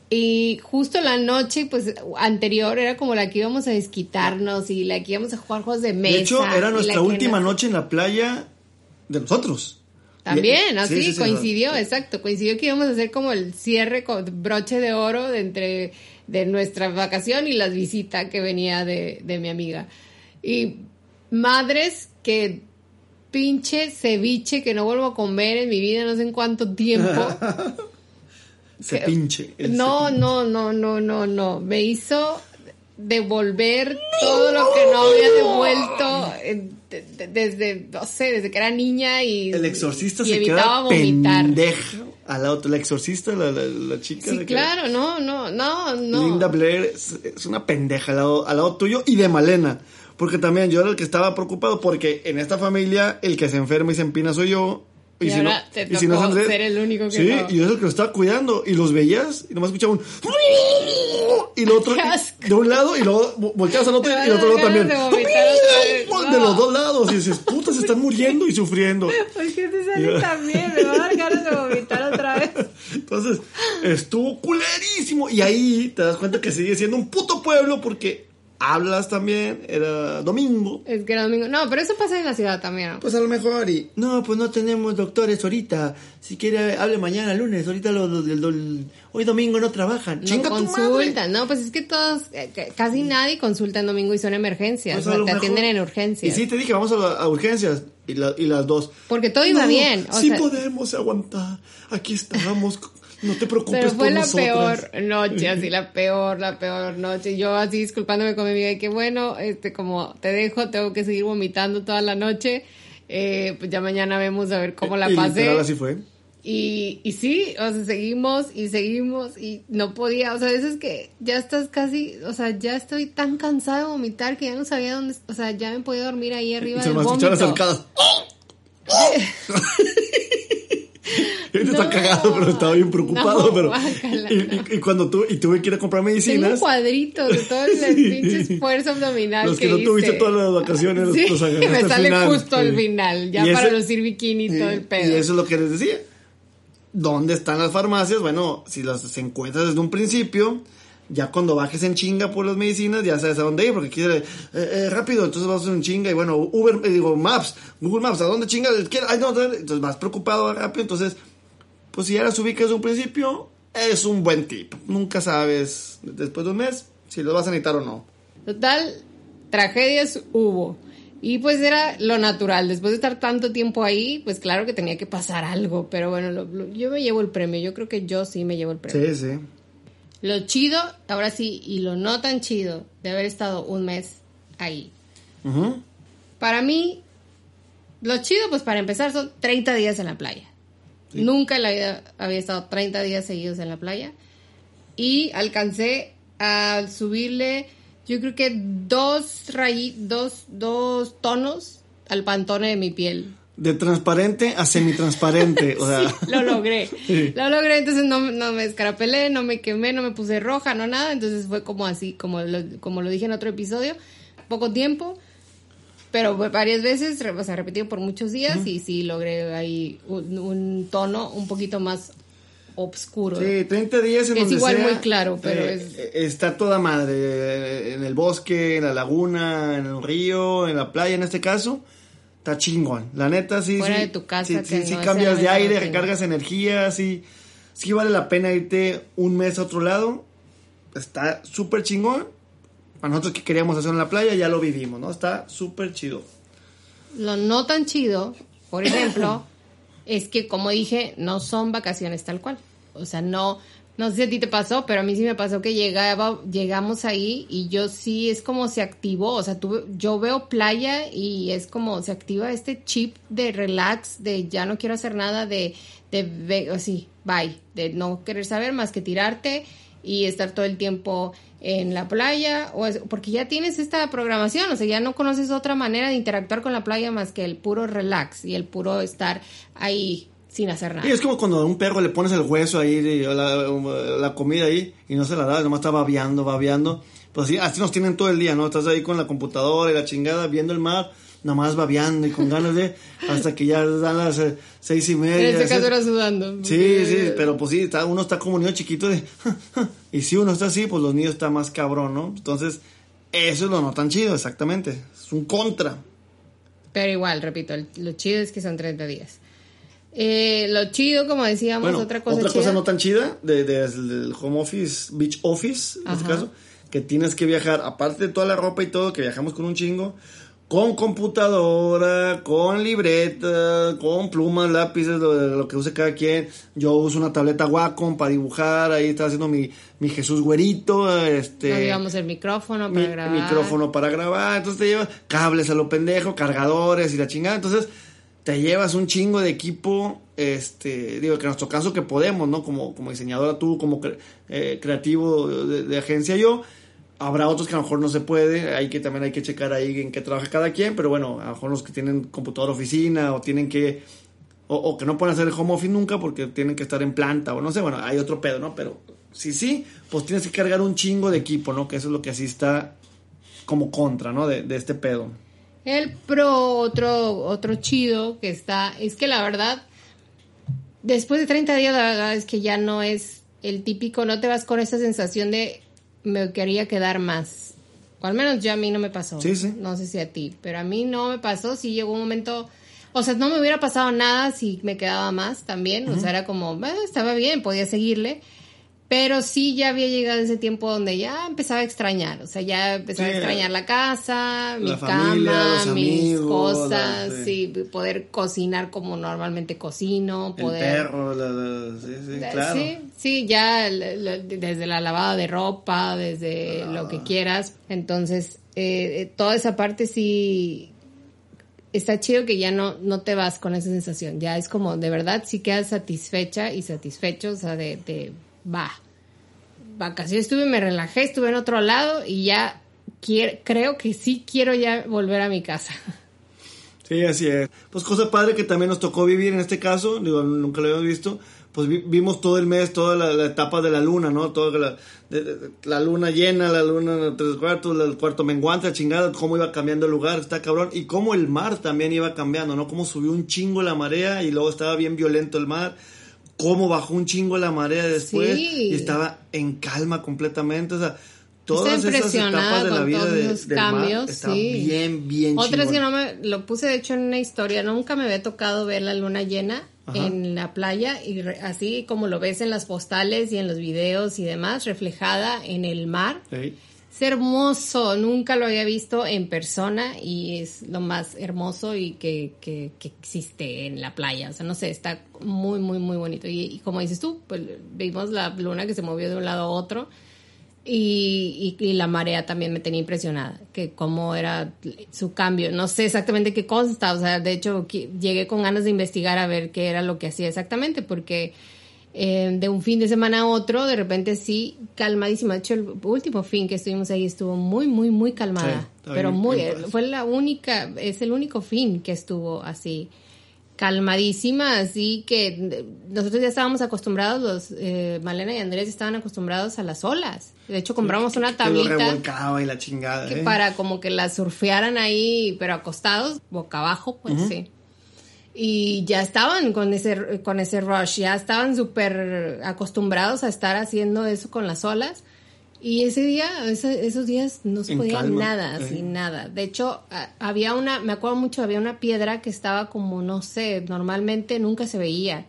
Speaker 1: Y justo la noche, pues, anterior era como la que íbamos a desquitarnos y la que íbamos a jugar juegos de mesa.
Speaker 2: De hecho, era nuestra última
Speaker 1: nos-
Speaker 2: noche en la playa de nosotros.
Speaker 1: También, así
Speaker 2: sí, sí, sí,
Speaker 1: coincidió, exacto. Coincidió que íbamos a hacer como el cierre con broche de oro de entre de nuestra vacación y las visitas que venía de, de mi amiga. Y madres que pinche ceviche que no vuelvo a comer en mi vida no sé en cuánto tiempo. [laughs]
Speaker 2: Se
Speaker 1: que-
Speaker 2: pinche.
Speaker 1: No, no, no, no, no, no. Me hizo devolver todo lo que no había devuelto de- de- desde, no sé, desde que era niña y,
Speaker 2: El exorcista
Speaker 1: y
Speaker 2: se
Speaker 1: evitaba
Speaker 2: queda
Speaker 1: vomitar.
Speaker 2: Pendeja al lado. La exorcista, la, la, la chica.
Speaker 1: Sí,
Speaker 2: que-
Speaker 1: claro, no, no, no, no.
Speaker 2: Linda Blair es, es una pendeja al lado, al lado tuyo y de Malena. Porque también yo era el que estaba preocupado porque en esta familia el que se enferma y se empina soy yo.
Speaker 1: Y
Speaker 2: si
Speaker 1: ahora
Speaker 2: no,
Speaker 1: te
Speaker 2: y si no
Speaker 1: tocó
Speaker 2: Andrés.
Speaker 1: ser el único que
Speaker 2: Sí,
Speaker 1: no.
Speaker 2: y yo es el que lo estaba cuidando. Y los veías y nomás escuchaba un. [laughs] Y lo otro. De un lado y luego vo- volteabas al otro y el otro lado también.
Speaker 1: de [laughs]
Speaker 2: los dos lados. Y dices, puta, se están muriendo y sufriendo.
Speaker 1: ¿Por qué te sale también? Me va a dar ganas de vomitar otra vez. [laughs]
Speaker 2: Entonces, estuvo culerísimo. Y ahí te das cuenta que sigue siendo un puto pueblo porque hablas también, era domingo.
Speaker 1: Es que era domingo. No, pero eso pasa en la ciudad también, ¿no?
Speaker 2: Pues a lo mejor y... No, pues no tenemos doctores ahorita. Si quiere, hable mañana, lunes. Ahorita los, hoy domingo no trabajan.
Speaker 1: No
Speaker 2: Chinga
Speaker 1: consultan, no, pues es que todos, eh, casi nadie consulta en domingo y son emergencias,
Speaker 2: Pues
Speaker 1: o sea, te
Speaker 2: mejor-
Speaker 1: atienden en
Speaker 2: Y
Speaker 1: urgencias.
Speaker 2: sí, te dije, vamos a, la- a urgencias. Y, la- y las dos.
Speaker 1: Porque todo iba
Speaker 2: No,
Speaker 1: bien, o
Speaker 2: sí
Speaker 1: sea-
Speaker 2: podemos aguantar. Aquí estamos. No te preocupes
Speaker 1: Pero fue
Speaker 2: por
Speaker 1: la
Speaker 2: nosotras.
Speaker 1: peor noche, así la peor, la peor noche. Yo así disculpándome con mi amiga y que bueno, este como te dejo, tengo que seguir vomitando toda la noche. Eh, pues ya mañana vemos a ver cómo la
Speaker 2: Y
Speaker 1: pasé.
Speaker 2: literal así fue.
Speaker 1: Y, y sí, o sea, seguimos y seguimos y no podía, o sea, a veces que ya estás casi, o sea, ya estoy tan cansada de vomitar que ya no sabía dónde, o sea, ya me podía dormir ahí arriba
Speaker 2: Se
Speaker 1: del
Speaker 2: me escucharon [laughs] está
Speaker 1: No.
Speaker 2: cagado, pero estaba bien preocupado.
Speaker 1: No,
Speaker 2: pero,
Speaker 1: guácala,
Speaker 2: y, y- y cuando tu- y tuve que ir a comprar
Speaker 1: Tengo un
Speaker 2: medicinas,
Speaker 1: cuadrito de todo el [laughs]
Speaker 2: Sí.
Speaker 1: pinche esfuerzo abdominal
Speaker 2: los que no
Speaker 1: hice.
Speaker 2: tuviste todas las vacaciones,
Speaker 1: Sí,
Speaker 2: los [laughs]
Speaker 1: me
Speaker 2: al
Speaker 1: sale
Speaker 2: final.
Speaker 1: justo al
Speaker 2: Sí.
Speaker 1: final, ya
Speaker 2: Y
Speaker 1: para
Speaker 2: ese-
Speaker 1: lucir bikini y todo el pedo.
Speaker 2: Y eso es lo que les decía. ¿Dónde están las farmacias? Bueno, si las encuentras desde un principio, ya cuando bajes en chinga por las medicinas, ya sabes a dónde ir, porque quiere eh, eh, rápido, entonces vas un chinga y bueno, Uber, eh, digo, Maps, Google Maps, ¿a dónde chinga? Ay, no, entonces vas preocupado rápido, entonces, pues si ya las ubicas desde un principio, es un buen tip. Nunca sabes después de un mes si los vas a necesitar o no.
Speaker 1: Total, tragedias hubo. Y pues era lo natural. Después de estar tanto tiempo ahí, pues claro que tenía que pasar algo. Pero bueno, lo- lo- yo me llevo el premio. Yo creo que yo sí me llevo el premio.
Speaker 2: Sí, sí.
Speaker 1: Lo chido, ahora sí, y lo no tan chido de haber estado un mes ahí.
Speaker 2: Ujú.
Speaker 1: Para mí, lo chido, pues para empezar, son 30 días en la playa. Nunca en la vida había estado 30 días seguidos en la playa. Y alcancé a subirle, yo creo que dos rayi- dos, dos tonos al pantone de mi piel.
Speaker 2: De transparente a semitransparente, o [laughs] sea...
Speaker 1: Lo logré.
Speaker 2: Sí.
Speaker 1: Lo logré, entonces no, no me escarapelé, no me quemé, no me puse roja, no nada. Entonces fue como así, como lo, como lo dije en otro episodio. Poco tiempo, pero varias veces, o sea, repetido por muchos días y sí logré ahí un, un tono un poquito más oscuro.
Speaker 2: Sí, 30 días en
Speaker 1: Es
Speaker 2: donde
Speaker 1: igual
Speaker 2: sea,
Speaker 1: muy claro, pero
Speaker 2: eh,
Speaker 1: es-
Speaker 2: eh, Está toda madre, eh, en el bosque, en la laguna, en el río, en la playa en este caso. Está chingón. La neta, sí.
Speaker 1: Fuera
Speaker 2: sí,
Speaker 1: de tu casa,
Speaker 2: Sí,
Speaker 1: que
Speaker 2: sí,
Speaker 1: no es
Speaker 2: cambias de aire, recargas energía, sí. Sí vale la pena irte un mes a otro lado. Está súper chingón. Para nosotros que queríamos hacer en la playa, ya lo vivimos, ¿no? Está súper chido.
Speaker 1: Lo no tan chido, por ejemplo, [coughs] es que como dije, no son vacaciones tal cual. O sea, no, no sé si a ti te pasó, pero a mí sí me pasó que llegaba, llegamos ahí y yo sí es como se activó. O sea, tú, yo veo playa y es como se activa este chip de relax, de ya no quiero hacer nada, de, de ve- así, bye, de no querer saber más que tirarte y estar todo el tiempo en la playa, o es- porque ya tienes esta programación, o sea, ya no conoces otra manera de interactuar con la playa más que el puro relax y el puro estar ahí sin hacer nada.
Speaker 2: Y es como cuando a un perro le pones el hueso ahí, la, la comida ahí, y no se la das, nomás está babeando, babeando. Pues así, así nos tienen todo el día, ¿no? Estás ahí con la computadora y la chingada, viendo el mar, nomás babeando y con ganas de, hasta que ya dan las eh, seis y media.
Speaker 1: en este caso era sudando.
Speaker 2: Sí, sí, pero pues sí, está, uno está como niño chiquito de... [laughs] y si uno está así, pues los niños están más cabrón, ¿no? Entonces, eso es lo no tan chido, exactamente. Es un contra.
Speaker 1: Pero igual, repito, lo chido es que son 30 días. Eh, lo chido, como decíamos,
Speaker 2: Bueno,
Speaker 1: otra cosa chida.
Speaker 2: no tan chida de, de- del home office, beach office, en este caso, que tienes que viajar, aparte de toda la ropa y todo, que viajamos con un chingo, con computadora, con libreta, con plumas, lápices, lo, lo que use cada quien. Yo uso una tableta Wacom para dibujar, ahí está haciendo mi, mi Jesús güerito, este...
Speaker 1: No llevamos el micrófono
Speaker 2: mi-
Speaker 1: para grabar.
Speaker 2: micrófono para grabar, entonces te llevas cables a lo pendejo, cargadores y la chingada, entonces te llevas un chingo de equipo, este, digo que en nuestro caso que podemos, ¿no? Como, como diseñadora tú, como cre- eh, creativo de, de agencia yo, habrá otros que a lo mejor no se puede, hay que también hay que checar ahí en qué trabaja cada quien, pero bueno, a lo mejor los que tienen computadora oficina o tienen que o, que no pueden hacer el home office nunca porque tienen que estar en planta o no sé, bueno, hay otro pedo, ¿no? Pero sí, sí, pues tienes que cargar un chingo de equipo, ¿no? Que eso es lo que así está como contra, ¿no? De, de este pedo.
Speaker 1: El pro, otro, otro chido que está, es que la verdad, después de 30 días, la verdad es que ya no es el típico, no te vas con esa sensación de me quería quedar más. O al menos ya a mí no me pasó.
Speaker 2: Sí, sí.
Speaker 1: No sé si a ti, pero a mí no me pasó. Sí llegó un momento, o sea, no me hubiera pasado nada si me quedaba más también. O sea, era como, "Ah, estaba bien, podía seguirle. Pero sí ya había llegado ese tiempo donde ya empezaba a extrañar, o sea, ya empezaba
Speaker 2: Sí,
Speaker 1: a extrañar la casa, mi
Speaker 2: familia,
Speaker 1: cama, mis
Speaker 2: amigos,
Speaker 1: cosas,
Speaker 2: la-
Speaker 1: sí, poder cocinar como normalmente cocino,
Speaker 2: El
Speaker 1: poder...
Speaker 2: perro, la- sí, sí, claro.
Speaker 1: Sí, sí, ya desde la lavada de ropa, desde lo
Speaker 2: Ah.
Speaker 1: que quieras. Entonces, eh, eh, toda esa parte sí está chido que ya no, no te vas con esa sensación. Ya es como, de verdad, sí quedas satisfecha y satisfecho, o sea, de, de va. Vacaciones estuve, me relajé, estuve en otro lado y ya quiero, creo que sí quiero ya volver a mi casa.
Speaker 2: Sí, así es. Pues cosa padre que también nos tocó vivir en este caso, digo, nunca lo habíamos visto, pues vi- vimos todo el mes, toda la, la etapa de la luna, ¿no? Toda la, la luna llena, la luna en tres cuartos, el cuarto menguante, chingada, cómo iba cambiando el lugar, está cabrón, y cómo el mar también iba cambiando, ¿no? Cómo subió un chingo la marea y luego estaba bien violento el mar, cómo bajó un chingo la marea después
Speaker 1: Sí.
Speaker 2: y estaba en calma completamente, o sea, todas esas etapas de la vida de, del mar
Speaker 1: cambios,
Speaker 2: está
Speaker 1: sí.
Speaker 2: bien, bien
Speaker 1: Otra es que no me lo puse de hecho en una historia, nunca me había tocado ver la luna llena
Speaker 2: Ajá.
Speaker 1: en la playa y re- así como lo ves en las postales y en los videos y demás, reflejada en el mar.
Speaker 2: Sí.
Speaker 1: Es hermoso, nunca lo había visto en persona y es lo más hermoso y que, que, que existe en la playa. O sea, no sé, está muy, muy, muy bonito. Y, y como dices tú, pues vimos la luna que se movió de un lado a otro y, y, y la marea también me tenía impresionada, que cómo era su cambio. No sé exactamente qué consta, o sea, de hecho llegué con ganas de investigar a ver qué era lo que hacía exactamente, porque eh, de un fin de semana a otro, de repente sí, calmadísima. De hecho, el último fin que estuvimos ahí estuvo muy, muy, muy calmada.
Speaker 2: Sí,
Speaker 1: pero muy,
Speaker 2: bien paz.
Speaker 1: fue la única, es el único fin que estuvo así calmadísima, así que nosotros ya estábamos acostumbrados, los eh, Malena y Andrés estaban acostumbrados a las olas. De hecho, compramos una
Speaker 2: Que
Speaker 1: tablita
Speaker 2: revolcaba y la chingada,
Speaker 1: que
Speaker 2: ¿eh?
Speaker 1: para como que la surfearan ahí, pero acostados, boca abajo, pues sí. Y ya estaban con ese, con ese rush, ya estaban súper acostumbrados a estar haciendo eso con las olas. Y ese día, ese- esos días no se
Speaker 2: En
Speaker 1: podía
Speaker 2: calma,
Speaker 1: nada,
Speaker 2: eh.
Speaker 1: así nada. De hecho, a- había una, me acuerdo mucho, había una piedra que estaba como, no sé, normalmente nunca se veía,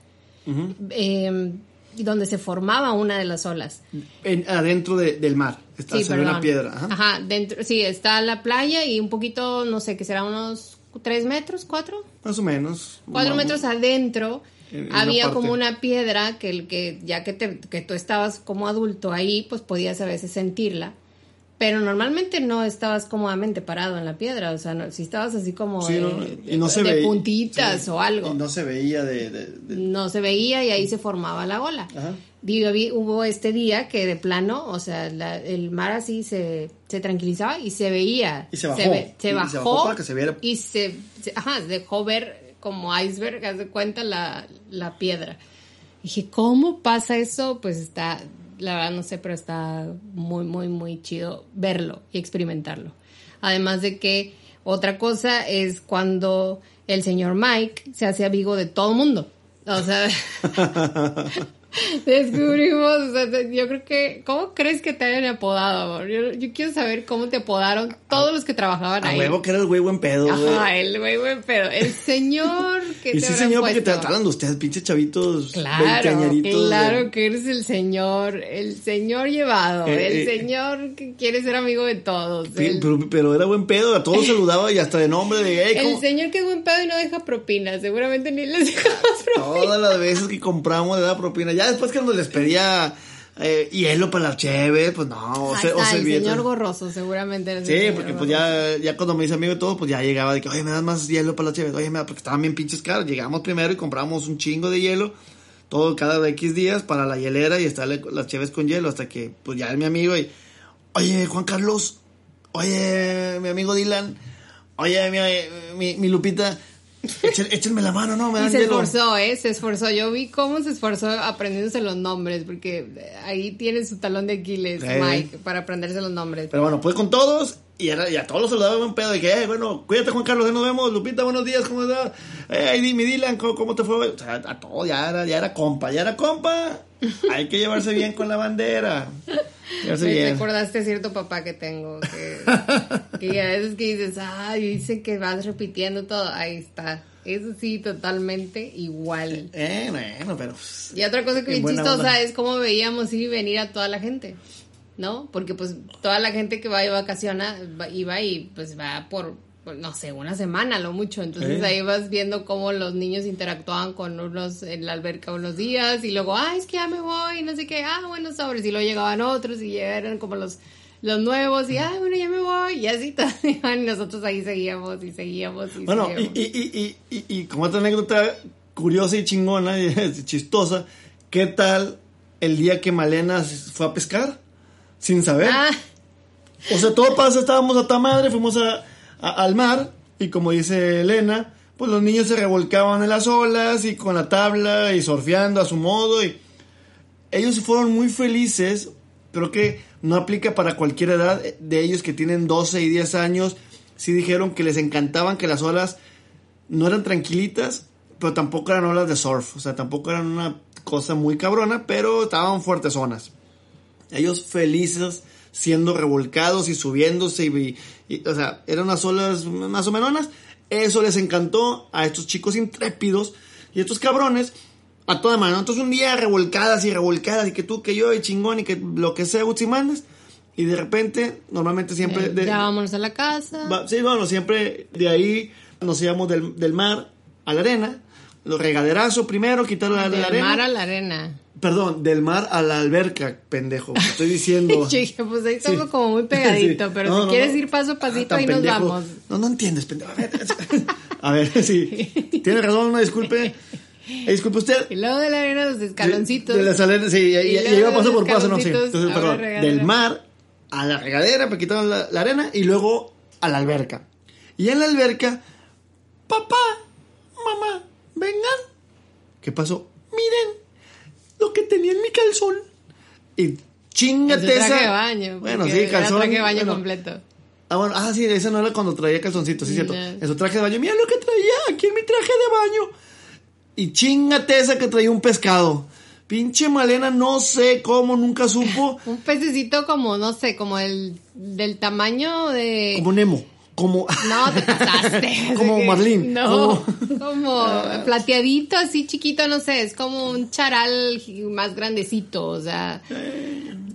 Speaker 1: eh, y donde se formaba una de las olas.
Speaker 2: En- adentro de- del mar. Está,
Speaker 1: Sí, perdón.
Speaker 2: una piedra. Ajá.
Speaker 1: Ajá, dentro, sí, está la playa y un poquito, no sé, que será unos tres metros, cuatro,
Speaker 2: Más o menos.
Speaker 1: cuatro
Speaker 2: Vamos.
Speaker 1: metros adentro.
Speaker 2: En- en una
Speaker 1: había como una piedra que, el que ya que, te- que tú estabas como adulto ahí, pues podías a veces sentirla. Pero normalmente no estabas cómodamente parado en la piedra, o sea, no- si estabas así como
Speaker 2: Sí,
Speaker 1: de,
Speaker 2: no,
Speaker 1: de-
Speaker 2: y no se
Speaker 1: de
Speaker 2: veía-
Speaker 1: puntitas
Speaker 2: sí,
Speaker 1: o algo.
Speaker 2: Y no se veía de-
Speaker 1: no se veía y ahí se formaba la ola.
Speaker 2: Ajá.
Speaker 1: Digo, hubo este día que de plano, o sea, la- el mar así se, se tranquilizaba y se veía.
Speaker 2: Y se bajó.
Speaker 1: ve- se
Speaker 2: Y se
Speaker 1: bajó.
Speaker 2: bajó para que se viera.
Speaker 1: Y se, se- ajá, dejó ver como iceberg, haz de cuenta la, la piedra. Dije, ¿cómo pasa eso? Pues está, la verdad no sé, pero está muy, muy, muy chido verlo y experimentarlo. Además de que otra cosa es cuando el señor Mike se hace amigo de todo el mundo. O sea, [laughs] [laughs] [laughs] descubrimos, o sea, yo creo que, ¿cómo crees que te hayan apodado, amor? Yo, yo quiero saber cómo te apodaron todos los que trabajaban
Speaker 2: A
Speaker 1: ahí.
Speaker 2: huevo que era el güey buen pedo, güey.
Speaker 1: Ajá, el güey, güey, pero el señor [laughs] que
Speaker 2: Y
Speaker 1: te
Speaker 2: sí,
Speaker 1: habrán
Speaker 2: señor, porque te hablan de ustedes, pinches chavitos.
Speaker 1: Claro, claro
Speaker 2: de-
Speaker 1: que eres el señor, el señor llevado,
Speaker 2: Eh,
Speaker 1: el
Speaker 2: eh,
Speaker 1: señor que quiere ser amigo de todos.
Speaker 2: Pi-
Speaker 1: el,
Speaker 2: Pero, pero era buen pedo, a todos saludaba y hasta de nombre de hey,
Speaker 1: el señor que es buen pedo y no deja propina, seguramente ni les dejamos propina.
Speaker 2: Todas las veces que compramos le daba propina. Ya después que nos les pedía eh, hielo para las cheves, pues no, o, se- o
Speaker 1: está, el señor gorroso, seguramente.
Speaker 2: Sí, porque pues ya, ya cuando me hice amigo de todo, pues ya llegaba de que, oye, me das más hielo para las cheves, oye, me da, porque estaban bien pinches caros. Llegamos primero y compramos un chingo de hielo, todo cada X días para la hielera y estarle las cheves con hielo hasta que, pues ya es mi amigo y, oye, Juan Carlos, oye, mi amigo Dylan, oye, mi, mi, mi Lupita, échenme la mano, ¿no? Me
Speaker 1: Y
Speaker 2: dan
Speaker 1: se
Speaker 2: hielo.
Speaker 1: esforzó, ¿eh? Se esforzó. Yo vi cómo se esforzó aprendiéndose los nombres, porque ahí tiene su talón de Aquiles,
Speaker 2: Sí.
Speaker 1: Mike, para aprenderse los nombres.
Speaker 2: Pero bueno, pues con todos, y, era, y a todos los saludaba buen pedo, de que, eh, bueno, cuídate Juan Carlos, ya nos vemos, Lupita, buenos días, ¿cómo estás? Eh, dime, Dylan, ¿cómo, cómo te fue? O sea, a todo, ya era, ya era compa, ya era compa. Hay que llevarse bien con la bandera. Llevarse
Speaker 1: Me
Speaker 2: bien.
Speaker 1: recordaste cierto papá que tengo, que, [laughs] que a veces que dices, ay, dice que vas repitiendo todo, ahí está. Eso sí, totalmente igual.
Speaker 2: Eh, bueno, pero... pues,
Speaker 1: Y otra cosa que
Speaker 2: en
Speaker 1: bien chistosa
Speaker 2: onda.
Speaker 1: es cómo veíamos ir y venir a toda la gente, ¿no? Porque pues toda la gente que va y vacaciona, va- iba y pues va por, por, no sé, una semana lo mucho. Entonces
Speaker 2: Eh.
Speaker 1: ahí vas viendo cómo los niños interactuaban con unos en la alberca unos días y luego, ah, es que ya me voy, y no sé qué, ah, bueno, sobres. Y luego llegaban otros y eran como los los nuevos y, ah, bueno, ya me voy. Y así todos [laughs] iban y nosotros ahí seguíamos y seguíamos y
Speaker 2: Bueno,
Speaker 1: seguíamos.
Speaker 2: y, y, y, y, y como otra anécdota curiosa y chingona [laughs] y chistosa, ¿qué tal el día que Malena fue a pescar? Sin saber.
Speaker 1: Ah,
Speaker 2: O sea, todo pasa, estábamos a ta madre, fuimos a, a- al mar y como dice Elena, pues los niños se revolcaban en las olas y con la tabla y surfeando a su modo y ellos fueron muy felices, creo que no aplica para cualquier edad de ellos que tienen 12 y 10 años, sí dijeron que les encantaban que las olas no eran tranquilitas, pero tampoco eran olas de surf, o sea, tampoco eran una cosa muy cabrona, pero estaban fuertes zonas. Ellos felices siendo revolcados y subiéndose y, y- o sea, eran unas olas más o menos. Eso les encantó a estos chicos intrépidos y estos cabrones a toda mano. Entonces un día revolcadas y revolcadas y que tú, que yo y chingón y que lo que sea, y mandes. Y de repente, normalmente siempre...
Speaker 1: eh,
Speaker 2: de-
Speaker 1: ya vámonos a la casa.
Speaker 2: Va- sí, bueno, siempre de ahí nos íbamos del, del mar a la arena. Los regaderazo primero, quitar la, la
Speaker 1: Del
Speaker 2: arena.
Speaker 1: mar a la arena.
Speaker 2: Perdón, del mar a la alberca, pendejo. Estoy diciendo. [laughs]
Speaker 1: Dije, pues ahí estamos
Speaker 2: Sí.
Speaker 1: como muy pegadito, [laughs]
Speaker 2: Sí.
Speaker 1: pero
Speaker 2: No,
Speaker 1: si
Speaker 2: no,
Speaker 1: quieres
Speaker 2: no.
Speaker 1: ir paso a
Speaker 2: Ah,
Speaker 1: pasito, ahí nos vamos.
Speaker 2: No, no entiendes, pendejo. A ver, a ver, [laughs] sí. Tiene razón, una disculpe. Eh, disculpe usted.
Speaker 1: Y luego de la arena los escaloncitos.
Speaker 2: De, las arenas, sí, y, y- paso por paso, no sé. Entonces, perdón. Del mar a la regadera, para quitar la, la arena, y luego a la alberca. Y en la alberca, papá, mamá, vengan. ¿Qué pasó? Miren lo que tenía en mi calzón. Y chingate
Speaker 1: traje
Speaker 2: esa.
Speaker 1: de baño.
Speaker 2: Bueno, sí, calzón.
Speaker 1: Traje de baño
Speaker 2: bueno,
Speaker 1: completo.
Speaker 2: Ah, bueno, ah, sí, esa no era cuando traía calzoncitos, sí, cierto.
Speaker 1: No.
Speaker 2: En su traje de baño, mira lo que traía aquí en mi traje de baño. Y chingate esa que traía un pescado. Pinche Malena, no sé cómo, nunca supo. [laughs]
Speaker 1: Un pececito como, no sé, como el del tamaño de...
Speaker 2: Como Nemo. Como.
Speaker 1: No, te pasaste. [laughs]
Speaker 2: Como Marlene,
Speaker 1: No, como plateadito, así chiquito, no sé, es como un charal más grandecito, o sea,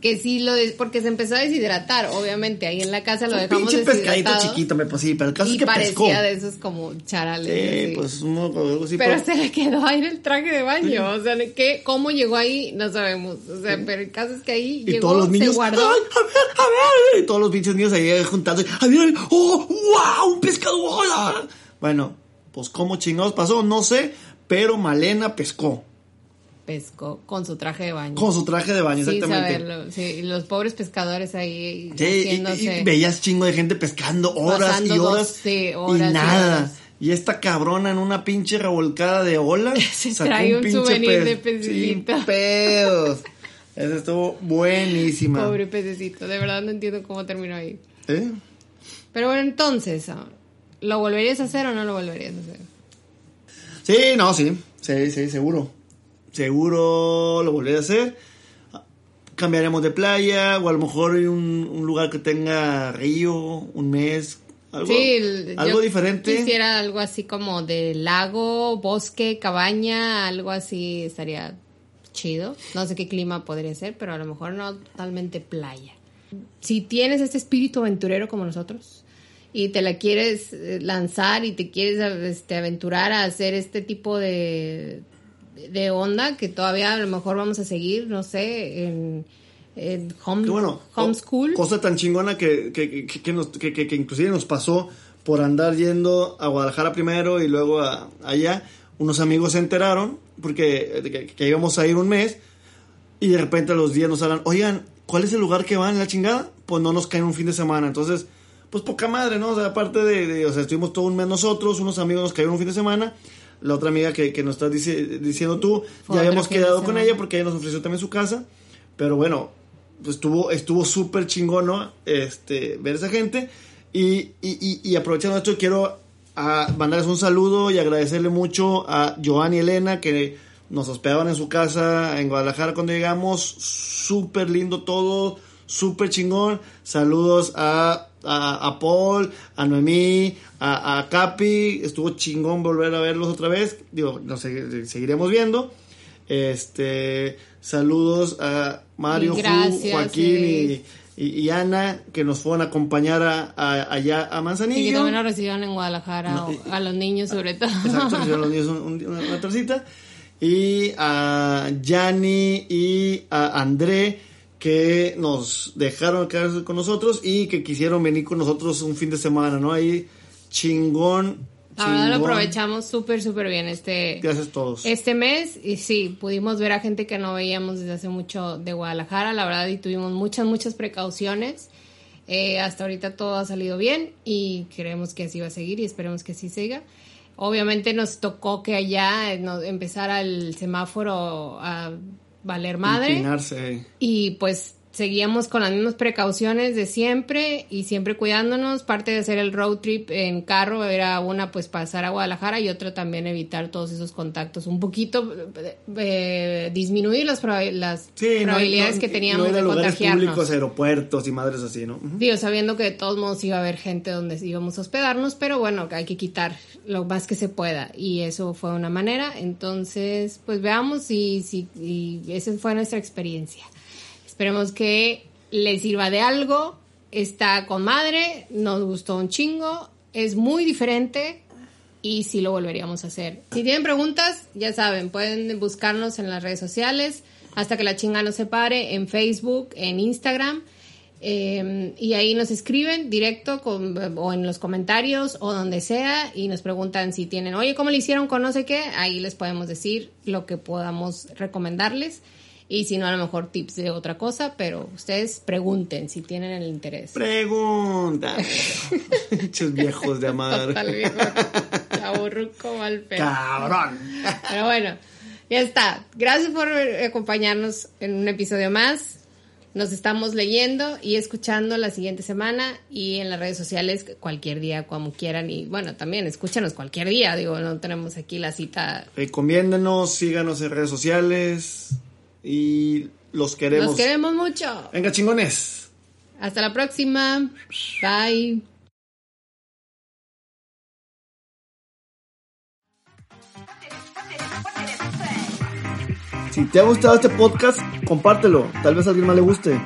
Speaker 1: que sí lo des- porque se empezó a deshidratar, obviamente, ahí en la casa lo
Speaker 2: un
Speaker 1: dejamos
Speaker 2: pinche pescadito chiquito, me pues sí, pero el caso
Speaker 1: y
Speaker 2: es que
Speaker 1: parecía
Speaker 2: pescó.
Speaker 1: de esos como charales.
Speaker 2: Sí, pues uno, algo así.
Speaker 1: pero
Speaker 2: pero-
Speaker 1: se le quedó ahí en el traje de baño, o sea, ¿qué, ¿cómo llegó ahí? No sabemos, o sea, pero el caso es que ahí
Speaker 2: Y
Speaker 1: llegó,
Speaker 2: todos los niños,
Speaker 1: se guardó.
Speaker 2: ¡ay, a ver, a ver! Y todos los pinches niños ahí juntándose, ¡a ver! ¡Oh, wow! ¡Un pescado! hola". Bueno, pues cómo chingados pasó, no sé, pero Malena pescó.
Speaker 1: Pescó con su traje de baño.
Speaker 2: Con su traje de baño, exactamente.
Speaker 1: saberlo, sí, y los pobres pescadores ahí
Speaker 2: Sí, y- veías chingo de gente pescando horas
Speaker 1: Pasando
Speaker 2: y
Speaker 1: dos,
Speaker 2: horas,
Speaker 1: sí, horas
Speaker 2: y
Speaker 1: y
Speaker 2: nada.
Speaker 1: horas.
Speaker 2: Y esta cabrona en una pinche revolcada de ola [laughs]
Speaker 1: Se
Speaker 2: sacó
Speaker 1: trae un souvenir
Speaker 2: pez.
Speaker 1: de pececito.
Speaker 2: Sin pedos. Esa estuvo buenísima.
Speaker 1: Pobre pececito, de verdad no entiendo cómo terminó ahí.
Speaker 2: ¿Eh?
Speaker 1: Pero bueno, entonces, ¿lo volverías a hacer o no lo volverías a hacer?
Speaker 2: Sí, no, sí. Sí, sí, seguro. Seguro lo volveré a hacer. Cambiaremos de playa o a lo mejor un, un lugar que tenga río, un mes. Algo,
Speaker 1: sí,
Speaker 2: algo diferente.
Speaker 1: Quisiera algo así como de lago, bosque, cabaña, algo así estaría chido. No sé qué clima podría ser, pero a lo mejor no totalmente playa. Si tienes este espíritu aventurero como nosotros y te la quieres eh, lanzar y te quieres este, aventurar a hacer este tipo de, de onda que todavía a lo mejor vamos a seguir, no sé, en, en home,
Speaker 2: bueno,
Speaker 1: homeschool.
Speaker 2: co- Cosa tan chingona que, que, que, que nos, que, inclusive nos pasó por andar yendo a Guadalajara primero y luego a, allá. Unos amigos se enteraron porque que, que íbamos a ir un mes y de repente a los días nos hablan, oigan, ¿cuál es el lugar que van la chingada? Pues no nos caen un fin de semana. Entonces, pues poca madre, ¿no? O sea, aparte de, de- o sea, estuvimos todo un mes nosotros, unos amigos nos cayeron un fin de semana. La otra amiga que, que nos estás dici- diciendo tú,
Speaker 1: Fue
Speaker 2: ya habíamos quedado con ella porque ella nos ofreció también su casa. Pero bueno, pues estuvo estuvo súper chingón, ¿no? Este, ver esa gente. Y, y, y, y aprovechando esto, quiero a mandarles un saludo y agradecerle mucho a Joan y Elena que nos hospedaban en su casa en Guadalajara cuando llegamos. Súper lindo todo, súper chingón. Saludos a, a, a Paul, a Noemí, a, a Capi. Estuvo chingón volver a verlos otra vez. Digo, nos segui- seguiremos viendo. Este, saludos a Mario,
Speaker 1: Y
Speaker 2: Ju,
Speaker 1: gracias,
Speaker 2: Joaquín
Speaker 1: sí.
Speaker 2: y, y- y Ana que nos fueron a acompañar a, a- allá a
Speaker 1: Y que
Speaker 2: Manzanillo.
Speaker 1: también nos recibieron en Guadalajara,
Speaker 2: No,
Speaker 1: o-
Speaker 2: y-
Speaker 1: a los niños sobre todo. [laughs]
Speaker 2: Exacto, recibieron los niños un- un- una, una tercita. Y a Yanni y a André que nos dejaron quedarse con nosotros y que quisieron venir con nosotros un fin de semana, ¿no? Ahí chingón.
Speaker 1: La verdad lo aprovechamos súper, súper bien este,
Speaker 2: Gracias todos.
Speaker 1: este mes. Y sí, pudimos ver a gente que no veíamos desde hace mucho de Guadalajara, la verdad, y tuvimos muchas, muchas precauciones. Eh, hasta ahorita todo ha salido bien y creemos que así va a seguir y esperemos que así siga. Obviamente nos tocó que allá eh, empezara el semáforo a valer madre.
Speaker 2: Inclinarse.
Speaker 1: Y pues seguíamos con las mismas precauciones de siempre y siempre cuidándonos. Parte de hacer el road trip en carro era una pues pasar a Guadalajara y otra también evitar todos esos contactos. Un poquito eh, eh, disminuir las, las
Speaker 2: Sí,
Speaker 1: probabilidades
Speaker 2: no-
Speaker 1: que teníamos
Speaker 2: no
Speaker 1: de
Speaker 2: lugares
Speaker 1: contagiarnos.
Speaker 2: públicos, aeropuertos y madres así, ¿no? Ujú.
Speaker 1: Digo, sabiendo que de todos modos iba a haber gente donde íbamos a hospedarnos, pero bueno, hay que quitar lo más que se pueda y eso fue una manera. Entonces, pues veamos y, si y esa fue nuestra experiencia. Esperemos que les sirva de algo. Está con madre, nos gustó un chingo, es muy diferente y sí lo volveríamos a hacer. Si tienen preguntas, ya saben, pueden buscarnos en las redes sociales hasta que la chinga nos separe en Facebook, en Instagram. Eh, y ahí nos escriben directo con- o en los comentarios o donde sea y nos preguntan si tienen, oye, ¿cómo le hicieron con no sé qué? Ahí les podemos decir lo que podamos recomendarles y si no, a lo mejor tips de otra cosa, pero ustedes pregunten si tienen el interés.
Speaker 2: Pregunta. [laughs] Muchos viejos de amar.
Speaker 1: Total, viejo. Chaburruco mal pedo.
Speaker 2: Cabrón.
Speaker 1: Pero bueno, ya está. Gracias por acompañarnos en un episodio más. Nos estamos leyendo y escuchando la siguiente semana y en las redes sociales cualquier día, como quieran. Y bueno, también escúchanos cualquier día. Digo, no tenemos aquí la cita.
Speaker 2: Recomiéndenos, síganos en redes sociales y los queremos.
Speaker 1: Los queremos mucho.
Speaker 2: Venga, chingones.
Speaker 1: Hasta la próxima. Bye.
Speaker 2: Si te ha gustado este podcast, compártelo. Tal vez a alguien más le guste.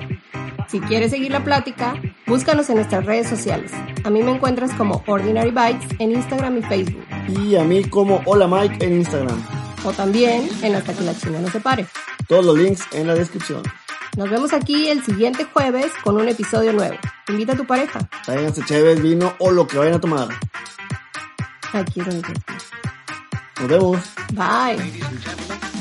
Speaker 3: Si quieres seguir la plática, búscanos en nuestras redes sociales. A mí me encuentras como Ordinary Bites en Instagram y Facebook.
Speaker 2: Y a mí como Hola Mike en Instagram.
Speaker 3: O también en Hasta que la China no se pare.
Speaker 2: Todos los links en la descripción.
Speaker 3: Nos vemos aquí el siguiente jueves con un episodio nuevo. Invita a tu pareja.
Speaker 2: Tráiganse chévere, vino o lo que vayan a tomar.
Speaker 3: Aquí es donde
Speaker 2: Nos vemos.
Speaker 3: Bye.